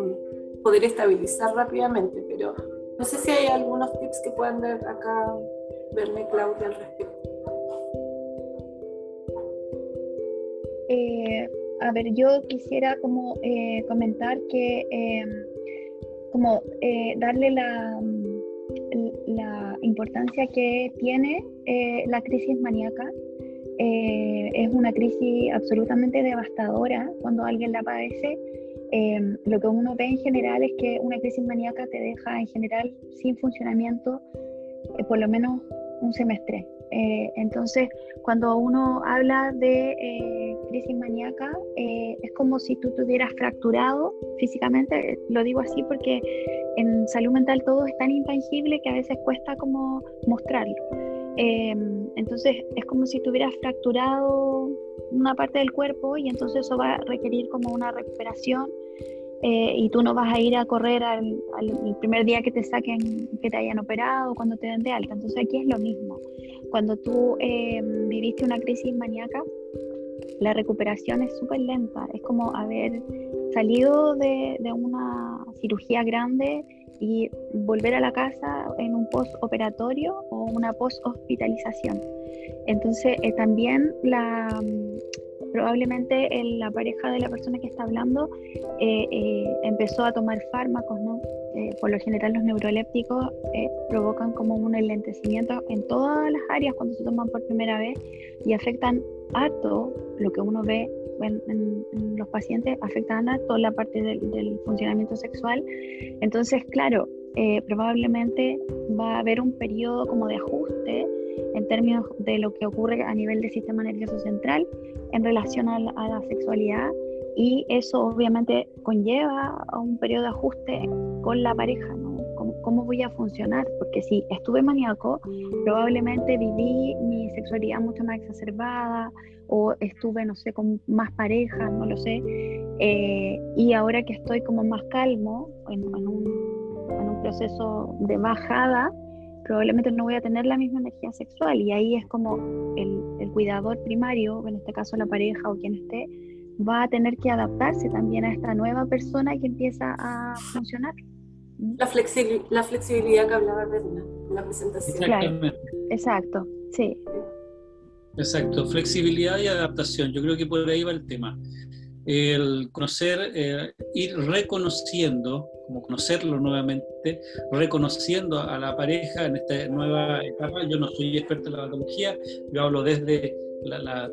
A: poder estabilizar rápidamente, pero no sé si hay algunos tips que puedan dar acá, verme Claudia al respecto.
E: A ver, yo quisiera como eh, comentar que em, como eh, darle la, la, importancia que tiene eh, la crisis maníaca. es una crisis absolutamente devastadora cuando alguien la padece. Em, lo que uno ve en general es que una crisis maníaca te deja en general sin funcionamiento por lo menos un semestre. Eh, entonces, cuando uno habla de eh, crisis maníaca, eh, es como si tú tuvieras fracturado físicamente, lo digo así porque en salud mental todo es tan intangible que a veces cuesta como mostrarlo. Em, entonces, es como si tuvieras fracturado una parte del cuerpo y entonces eso va a requerir como una recuperación y tú no vas a ir a correr al, al, primer día que te saquen, que te hayan operado, cuando te den de alta. Entonces aquí es lo mismo. Cuando tú em, viviste una crisis maníaca, la recuperación es súper lenta. Es como haber salido de, una cirugía grande y volver a la casa en un post-operatorio o una post-hospitalización. Entonces, eh, también la, probablemente la pareja de la persona que está hablando eh, eh, empezó a tomar fármacos, ¿no? eh, por lo general los neurolépticos provocan como un enlentecimiento en todas las áreas cuando se toman por primera vez y afectan harto lo que uno ve en, los pacientes, afectan harto la parte del, funcionamiento sexual. Entonces, claro, probablemente va a haber un periodo como de ajuste en términos de lo que ocurre a nivel del sistema nervioso central en relación a la sexualidad y eso obviamente conlleva a un periodo de ajuste con la pareja, ¿no? ¿Cómo, voy a funcionar? Porque si estuve maníaco, probablemente viví mi sexualidad mucho más exacerbada o estuve, no sé, con más parejas, no lo sé. Eh, y ahora que estoy como más calmo, en, un, en un proceso de bajada, probablemente no voy a tener la misma energía sexual y ahí es como el, el cuidador primario, en este caso la pareja o quien esté, va a tener que adaptarse también a esta nueva persona que empieza a funcionar.
A: La, la flexibilidad que hablaba en la presentación.
E: Claro, exacto, sí.
B: Exacto, flexibilidad y adaptación. Yo creo que por ahí va el tema. El conocer, eh, ir reconociendo, como conocerlo nuevamente, reconociendo a la pareja en esta nueva etapa. Yo no soy experto en la patología, yo hablo desde la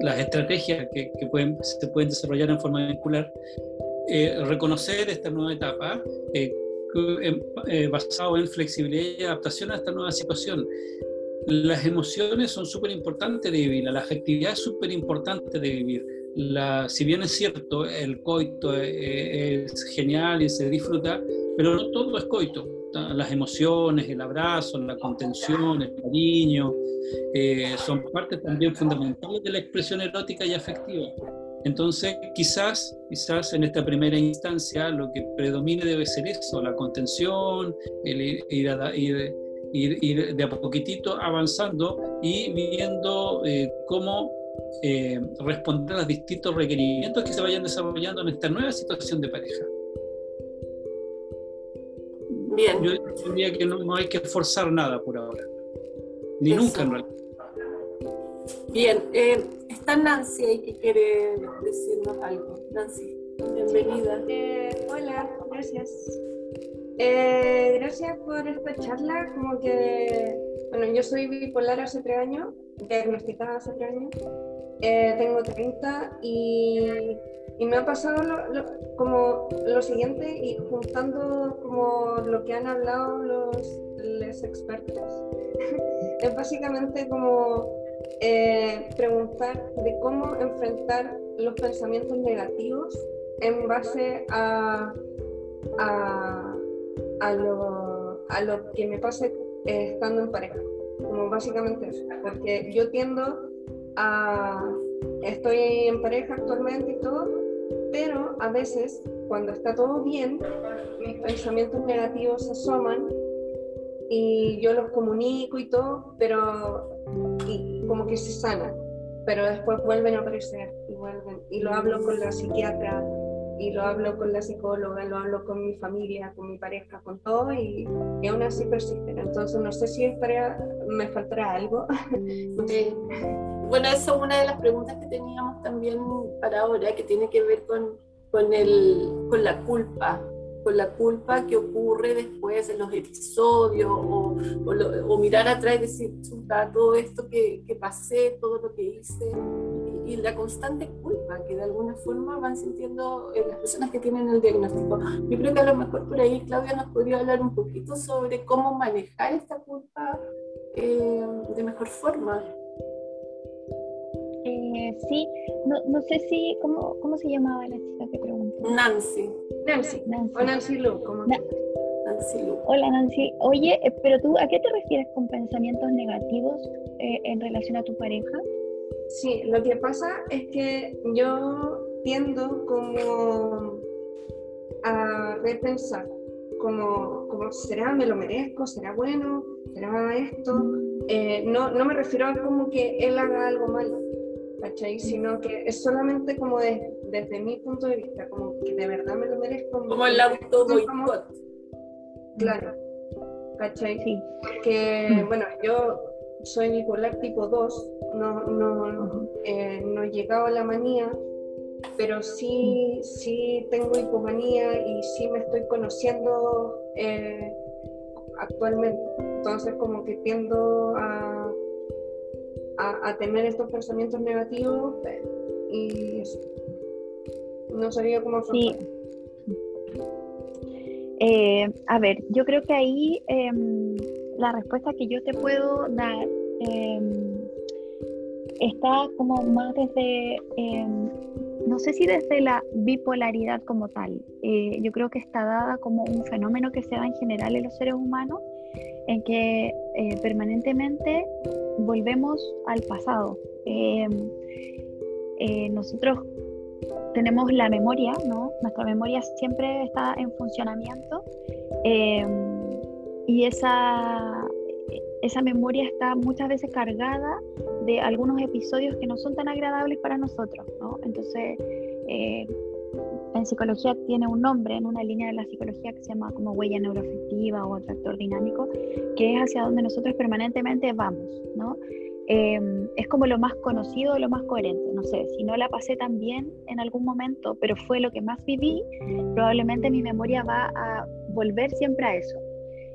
B: las estrategias que, pueden, se pueden desarrollar en forma vincular, eh, reconocer esta nueva etapa eh, eh, basado en flexibilidad y adaptación a esta nueva situación. Las emociones son súper importantes de vivir, la afectividad es súper importante de vivir. La, si bien es cierto, el coito es genial y se disfruta, pero no todo es coito las emociones, el abrazo, la contención, el cariño, eh, son parte también fundamentales de la expresión erótica y afectiva. Entonces, quizás, quizás en esta primera instancia lo que predomine debe ser eso, la contención, el ir, de a poquitito avanzando y viendo eh, cómo eh, responder a los distintos requerimientos que se vayan desarrollando en esta nueva situación de pareja.
A: Bien.
B: Yo diría que no, hay que forzar nada por ahora. Ni nunca en realidad.
A: Bien, eh, está Nancy ahí que quiere decirnos algo. Nancy, bienvenida.
G: Eh, hola, gracias. Eh, gracias por esta charla. Como que, bueno, yo soy bipolar hace tres años, diagnosticada hace tres años. tengo 30 y me ha pasado como lo siguiente y juntando como lo que han hablado los, expertos. [LAUGHS] es básicamente como eh, preguntar de cómo enfrentar los pensamientos negativos en base a, a, lo, a lo, que me pase eh, estando en pareja. Como básicamente eso. Porque yo tiendo a... Estoy en pareja actualmente y todo, pero a veces cuando está todo bien, mis pensamientos negativos se asoman y yo los comunico y todo, pero y como que se sanan, pero después vuelven a aparecer y vuelven. Y lo hablo con la psiquiatra, y lo hablo con la psicóloga, lo hablo con mi familia, con mi pareja, con todo, y, aún así persisten. Entonces no sé si estaría, me faltará algo. [LAUGHS]
A: Bueno, eso es una de las preguntas que teníamos también para ahora, que tiene que ver con, con, el, con la culpa, con la culpa que ocurre después en los episodios, o, o, mirar atrás y decir, todo esto que, que, pasé, todo lo que hice, y, la constante culpa que de alguna forma van sintiendo eh, las personas que tienen el diagnóstico. Yo creo que a lo mejor por ahí Claudia nos podría hablar un poquito sobre cómo manejar esta culpa eh, de mejor forma.
E: Eh, sí, no, no, sé si, ¿cómo, ¿cómo se llamaba la chica que preguntó?
A: Nancy.
G: Nancy. Nancy. O Nancy Lu. Como
A: Nancy Lu.
E: Hola Nancy. Oye, eh, pero tú, ¿a qué te refieres con pensamientos negativos eh, en relación a tu pareja?
G: Sí, lo que pasa es que yo tiendo como a repensar, como, como será, me lo merezco, será bueno, será esto. Mm. no, no me refiero a como que él haga algo malo, ¿cachai? Sino que es solamente como desde mi punto de vista, como que de verdad me lo merezco.
A: Como el auto boicot.
G: Claro, ¿cachai? Sí. Que, mm. bueno, yo soy bipolar tipo 2, no, no, no, eh, no he llegado a la manía, pero sí, sí tengo hipomanía y sí me estoy conociendo eh, actualmente. Entonces como que tiendo a, a, tener estos pensamientos negativos y no sabía cómo
E: sí. Eh, a ver, yo creo que ahí em, la respuesta que yo te puedo dar em, está como más desde, em, no sé si desde la bipolaridad como tal, eh, yo creo que está dada como un fenómeno que se da en general en los seres humanos, en que eh, permanentemente volvemos al pasado. Em, eh, nosotros tenemos la memoria, ¿no? Nuestra memoria siempre está en funcionamiento y esa, esa memoria está muchas veces cargada de algunos episodios que no son tan agradables para nosotros, ¿no? Entonces, eh, en psicología tiene un nombre, en una línea de la psicología que se llama como huella neuroafectiva o atractor dinámico, que es hacia donde nosotros permanentemente vamos, ¿no? Em, es como lo más conocido, lo más coherente. No sé, si no la pasé tan bien en algún momento, pero fue lo que más viví, probablemente mi memoria va a volver siempre a eso.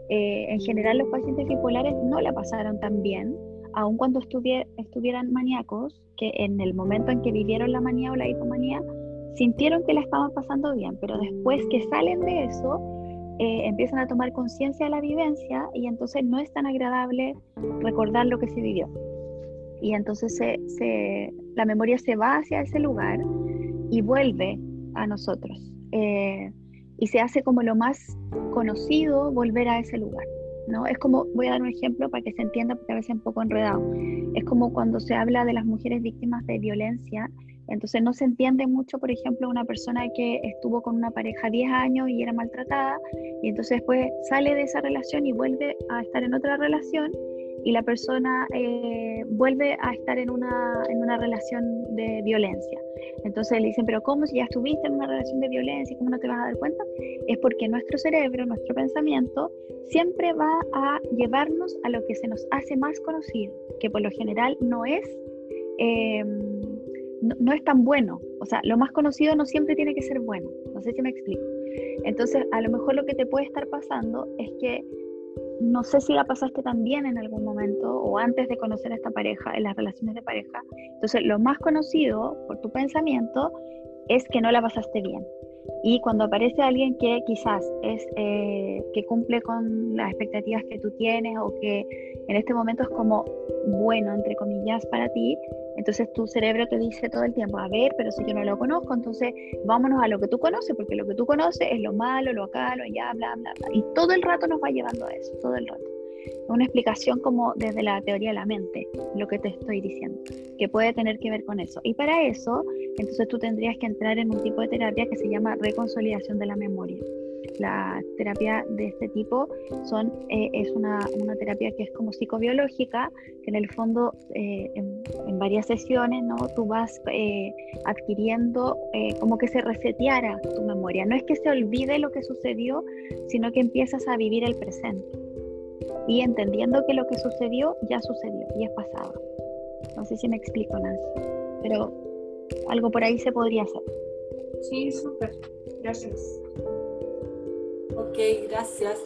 E: Eh, en general los pacientes bipolares no la pasaron tan bien, aun cuando estuvieran maníacos, que en el momento en que vivieron la manía o la hipomanía, sintieron que la estaban pasando bien, pero después que salen de eso, eh, empiezan a tomar conciencia de la vivencia y entonces no es tan agradable recordar lo que se vivió. Y entonces la memoria se va hacia ese lugar y vuelve a nosotros. Eh, y se hace como lo más conocido volver a ese lugar. ¿no? Es como, voy a dar un ejemplo para que se entienda porque a veces es un poco enredado. Es como cuando se habla de las mujeres víctimas de violencia, entonces no se entiende mucho, por ejemplo, una persona que estuvo con una pareja 10 años y era maltratada y entonces después sale de esa relación y vuelve a estar en otra relación y la persona eh, vuelve a estar en una, en una relación de violencia. Entonces le dicen, pero ¿cómo si ya estuviste en una relación de violencia? ¿Cómo no te vas a dar cuenta? Es porque nuestro cerebro, nuestro pensamiento, siempre va a llevarnos a lo que se nos hace más conocido, que por lo general no es, eh, no, es tan bueno. O sea, lo más conocido no siempre tiene que ser bueno. No sé si me explico. Entonces, a lo mejor lo que te puede estar pasando es que no sé si la pasaste también en algún momento o antes de conocer a esta pareja, en las relaciones de pareja. Entonces, lo más conocido por tu pensamiento es que no la pasaste bien. Y cuando aparece alguien que quizás es eh, que cumple con las expectativas que tú tienes o que en este momento es como bueno, entre comillas, para ti, entonces tu cerebro te dice todo el tiempo, a ver, pero si yo no lo conozco, entonces vámonos a lo que tú conoces, porque lo que tú conoces es lo malo, lo acá, lo allá, bla, bla, bla. Y todo el rato nos va llevando a eso, todo el rato. Una explicación como desde la teoría de la mente, lo que te estoy diciendo, que puede tener que ver con eso. Y para eso, entonces tú tendrías que entrar en un tipo de terapia que se llama reconsolidación de la memoria la terapia de este tipo son, eh, es una, una, terapia que es como psicobiológica, que en el fondo eh, en, varias sesiones ¿no? tú vas eh, adquiriendo como que se reseteara tu memoria. No es que se olvide lo que sucedió, sino que empiezas a vivir el presente y entendiendo que lo que sucedió ya sucedió y es pasado. No sé si me explico, Nancy, pero algo por ahí se podría hacer.
G: Sí, súper. Gracias.
A: Ok, gracias.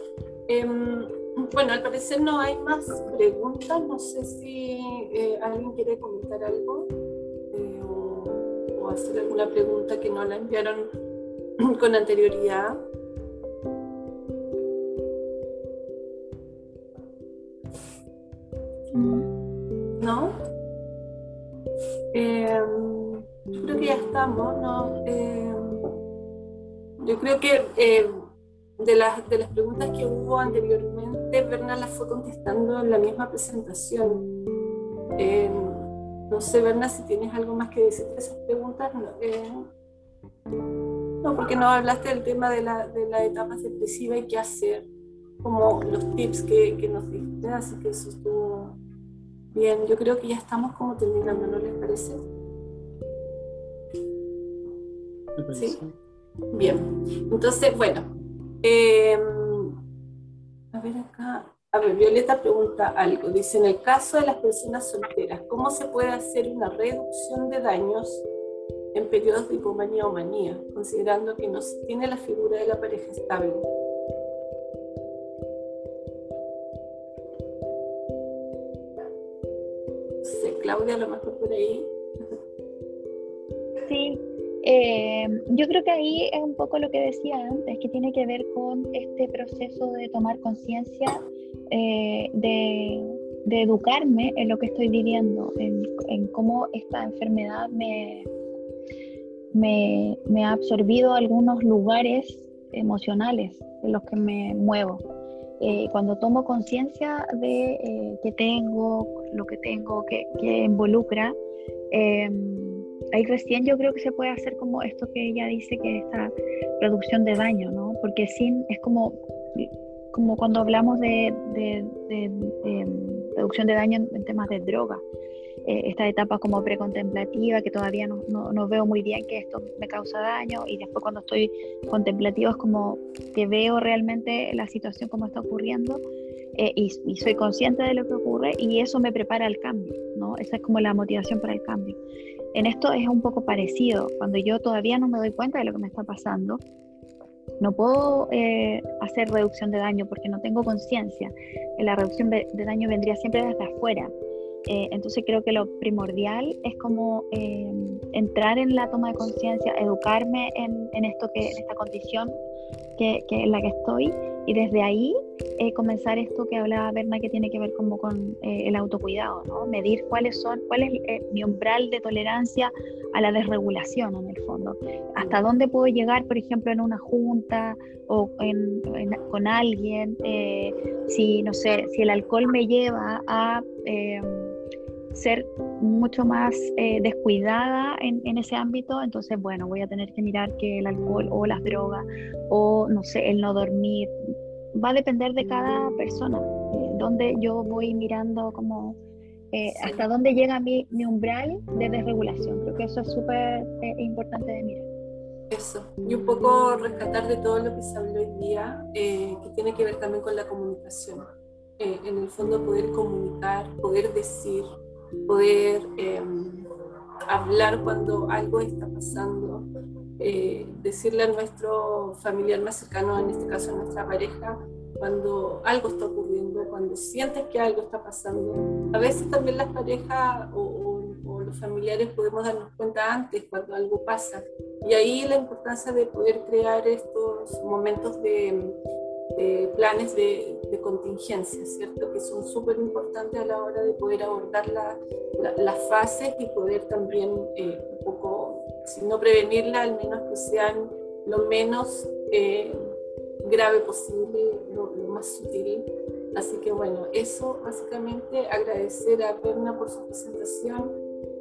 A: Em, bueno, al parecer no hay más preguntas. No sé si eh, alguien quiere comentar algo eh, o, hacer alguna pregunta que no la enviaron [CLEARS THROAT] con anterioridad. ¿No? Em, yo creo que ya estamos, ¿no? Em, yo creo que de las, de las preguntas que hubo anteriormente, Berna las fue contestando en la misma presentación. No sé, Berna, si tienes algo más que decir de esas preguntas. No, eh, no, porque no hablaste del tema de la, de la etapa depresiva y qué hacer, como los tips que, que nos diste, así que eso estuvo bien. Yo creo que ya estamos como terminando, ¿no les parece? Sí. Bien. Entonces, bueno, Em, a ver acá. A ver, Violeta pregunta algo. Dice, en el caso de las personas solteras, ¿cómo se puede hacer una reducción de daños en periodos de hipomanía o manía, considerando que no tiene la figura de la pareja estable. Claudia, lo mejor por ahí.
E: Sí, eh, yo creo que ahí es un poco lo que decía antes, que tiene que ver con este proceso de tomar conciencia, eh, de, educarme en lo que estoy viviendo, en, cómo esta enfermedad me, me, ha absorbido algunos lugares emocionales en los que me muevo. Eh, cuando tomo conciencia de que tengo, lo que tengo, que, que involucra, ahí recién yo creo que se puede hacer como esto que ella dice, que esta reducción de daño, ¿no? Porque sin, es como, como cuando hablamos de, reducción de daño en, temas de droga. Eh, esta etapa como precontemplativa, que todavía no, no, veo muy bien que esto me causa daño, y después cuando estoy contemplativo es como que veo realmente la situación como está ocurriendo. Eh, y, y, soy consciente de lo que ocurre y eso me prepara al cambio, ¿no? Esa es como la motivación para el cambio. En esto es un poco parecido, cuando yo todavía no me doy cuenta de lo que me está pasando, no puedo eh, hacer reducción de daño porque no tengo conciencia. La reducción de, daño vendría siempre desde afuera. Eh, entonces creo que lo primordial es como eh, entrar en la toma de conciencia, educarme en, en, esto que, en esta condición que, que en la que estoy y desde ahí eh, comenzar esto que hablaba Berna que tiene que ver como con eh, el autocuidado, ¿no? Medir cuáles son, cuál es eh, mi umbral de tolerancia a la desregulación en el fondo. Hasta dónde puedo llegar, por ejemplo, en una junta o con alguien, si, no sé, si el alcohol me lleva a ser mucho más descuidada en, en, ese ámbito, entonces, bueno, voy a tener que mirar que el alcohol o las drogas o, no sé, el no dormir, va a depender de cada persona, eh, donde yo voy mirando como eh, hasta dónde llega mi, mi, umbral de desregulación. Creo que eso es súper eh, importante de mirar.
A: Eso, y un poco rescatar de todo lo que se habló hoy día, que tiene que ver también con la comunicación. en el fondo poder comunicar, poder decir, poder em, hablar cuando algo está pasando, eh, decirle a nuestro familiar más cercano, en este caso a nuestra pareja, cuando algo está ocurriendo, cuando sientes que algo está pasando. A veces también las parejas o, los familiares podemos darnos cuenta antes cuando algo pasa. Y ahí la importancia de poder crear estos momentos de, planes de, contingencia, ¿cierto? Que son súper importantes a la hora de poder abordar las fases y poder también eh, un poco si no prevenirla, al menos que sean lo menos eh, grave posible, lo, más sutil. Así que bueno, eso básicamente agradecer a Berna por su presentación,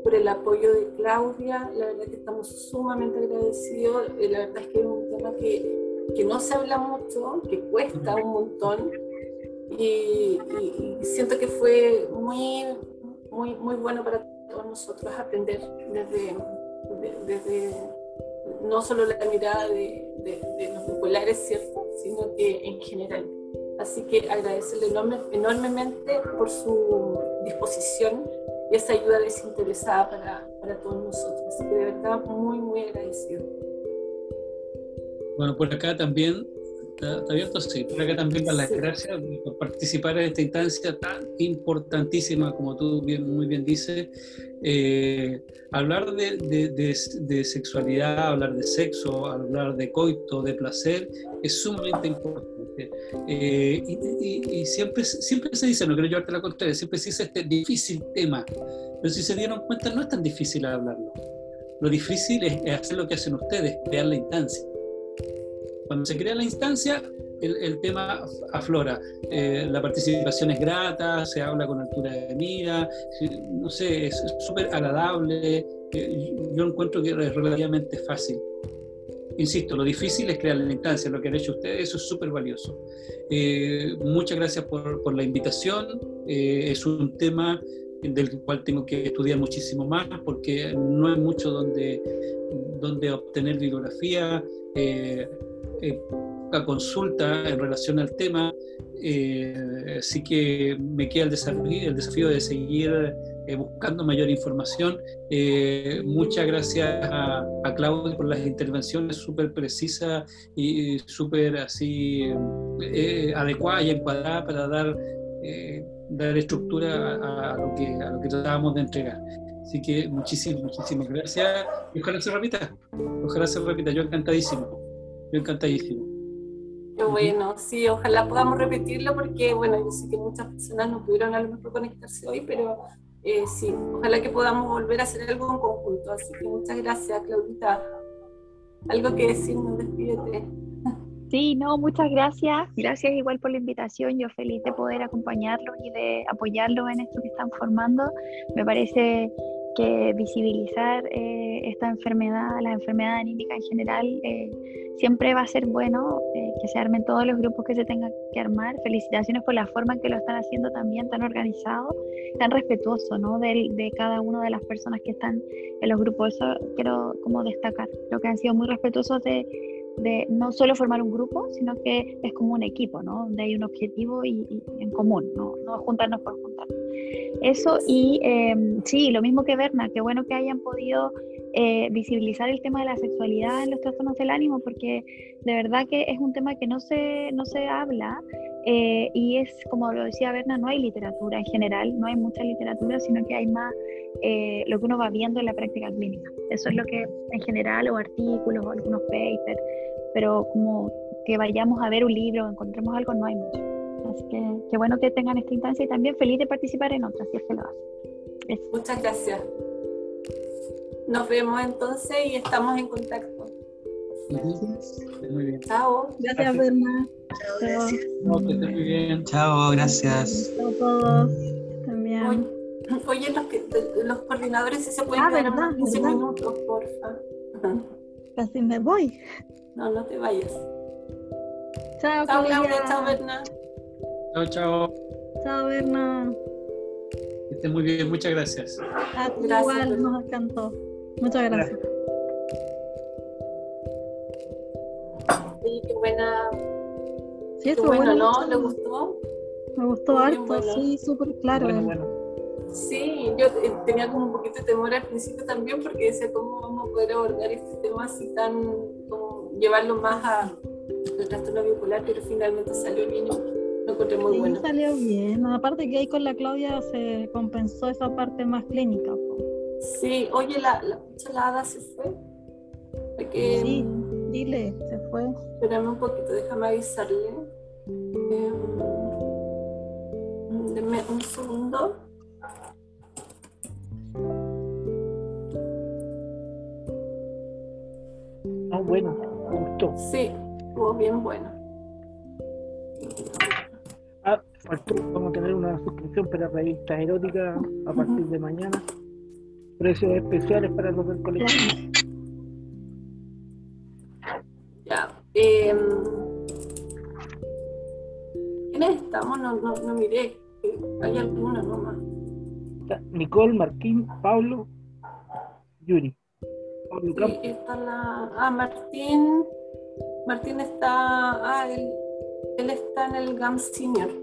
A: por el apoyo de Claudia, la verdad que estamos sumamente agradecidos, eh, la verdad es que es un tema que, que no se habla mucho, que cuesta un montón y, siento que fue muy, muy, muy bueno para todos nosotros aprender desde desde no solo la mirada de, los populares, ¿cierto? sino que en general. Así que agradecerle enorme, enormemente por su disposición y esa ayuda desinteresada para, para todos nosotros. Así que de verdad muy, muy agradecido.
B: Bueno, por acá también ¿Está, abierto? Sí. Por acá también para las gracias por participar en esta instancia tan importantísima, como tú bien, muy bien dices. Eh, hablar de, de, sexualidad, hablar de sexo, hablar de coito, de placer, es sumamente importante. Eh, y, siempre, siempre se dice, no quiero llevarte la contraria, siempre se dice este difícil tema, pero si se dieron cuenta no es tan difícil hablarlo. Lo difícil es hacer lo que hacen ustedes, crear la instancia cuando se crea la instancia, el, tema aflora. Eh, la participación es grata, se habla con altura de mira, no sé, es súper agradable. Eh, yo encuentro que es relativamente fácil. Insisto, lo difícil es crear la instancia, lo que han hecho ustedes, eso es súper valioso. Eh, muchas gracias por, la invitación. es un tema del cual tengo que estudiar muchísimo más porque no hay mucho donde, donde obtener bibliografía. Eh, poca consulta en relación al tema, eh, así que me queda el desafío, el desafío de seguir eh, buscando mayor información. Eh, muchas gracias a, Claudia por las intervenciones súper precisas y súper así adecuadas y encuadradas para dar, dar estructura a, lo que, a lo que tratábamos de entregar. Así que muchísimas, muchísimas gracias. Y ojalá se repita. Ojalá se repita. Yo encantadísimo. Yo encantadísimo.
A: Qué bueno, sí, ojalá podamos repetirlo porque, bueno, yo sé que muchas personas no pudieron a lo mejor conectarse hoy, pero eh, sí, ojalá que podamos volver a hacer algo en conjunto. Así que muchas gracias, Claudita. Algo que decirnos, despídete.
E: Sí, no, muchas gracias. Gracias igual por la invitación. Yo feliz de poder acompañarlos y de apoyarlos en esto que están formando. Me parece que visibilizar eh, esta enfermedad, la enfermedad anímica en general, eh, siempre va a ser bueno eh, que se armen todos los grupos que se tengan que armar. Felicitaciones por la forma en que lo están haciendo también, tan organizado, tan respetuoso ¿no? de, de cada una de las personas que están en los grupos. Eso quiero como destacar. Creo que han sido muy respetuosos de, de no solo formar un grupo, sino que es como un equipo, ¿no? Donde hay un objetivo y, en común, ¿no? no juntarnos por juntarnos. Eso y em, sí, lo mismo que Berna, qué bueno que hayan podido eh, visibilizar el tema de la sexualidad en los trastornos del ánimo, porque de verdad que es un tema que no se, no se habla eh, y es, como lo decía Berna, no hay literatura en general, no hay mucha literatura, sino que hay más eh, lo que uno va viendo en la práctica clínica. Eso es lo que en general, o artículos, o algunos papers, pero como que vayamos a ver un libro, encontremos algo, no hay mucho. Así que qué bueno que tengan esta instancia y también feliz de participar en otras, si es que lo hacen.
A: Muchas gracias. Nos vemos entonces y estamos en contacto.
B: Muy bien.
A: Chao.
D: Gracias, Berna.
B: Chao. muy bien.
H: Chao, gracias.
D: Chao a todos. También.
A: Oye, los, que, los coordinadores, si se pueden
D: ah,
A: quedar
D: verdad,
A: unos 15
D: verdad.
A: minutos, porfa.
D: Casi me voy.
A: No, no te vayas.
D: Chao,
A: Chao,
D: Claudia.
A: Claudia. Chao, Berna.
B: Chao, chao.
D: Chao, Berna.
B: Que esté muy bien. Muchas gracias.
D: A ti
A: Gracias,
D: igual,
A: Berna.
D: nos encantó. Muchas gracias.
A: Sí, qué buena.
D: Sí,
A: Qué
D: estuvo
A: bueno,
D: buena
A: ¿no? ¿Le gustó?
D: Me gustó
A: Muy
D: harto,
A: bueno.
D: sí, súper claro.
C: Bueno, bueno.
A: Sí, yo eh, tenía como un poquito de temor al principio también porque decía cómo vamos a poder abordar este tema así tan, como llevarlo más a- al trastorno bipolar, pero finalmente salió bien lo encontré muy
D: Sí,
A: bueno.
D: salió bien. Aparte que ahí con la Claudia se compensó esa parte más clínica. po.
A: Sí, oye, la, la chalada se fue. Hay que,
D: Sí, dile, se fue.
A: Espérame un poquito, déjame avisarle. Em, deme un segundo.
C: Ah, bueno, me gustó.
A: Sí, estuvo bien bueno.
C: Vamos a tener una suscripción para revistas eróticas a partir de mañana. Precios especiales para los del colectivo.
A: Ya. em, ¿Quiénes estamos? No, no, no miré. Hay algunos nomás.
C: Nicole, Martín, Pablo, Yuri. Pablo
A: Sí, está la. Ah, Martín. Martín está. Ah, él, él está en el GAM Senior.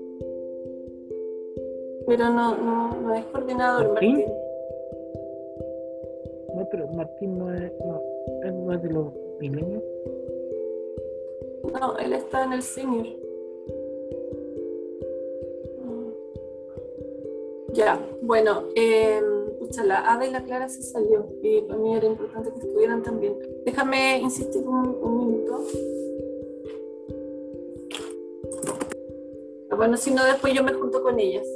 A: Pero no, no, no es coordinador,
C: ¿Martín?
A: Martín.
C: No, pero Martín no es, no, él no es de los milenios.
A: No, él está en el Senior. Ya, bueno, eh, pucha, la Ada y la Clara se salió y para mí era importante que estuvieran también. Déjame insistir un, un minuto. Bueno, si no, después yo me junto con ellas.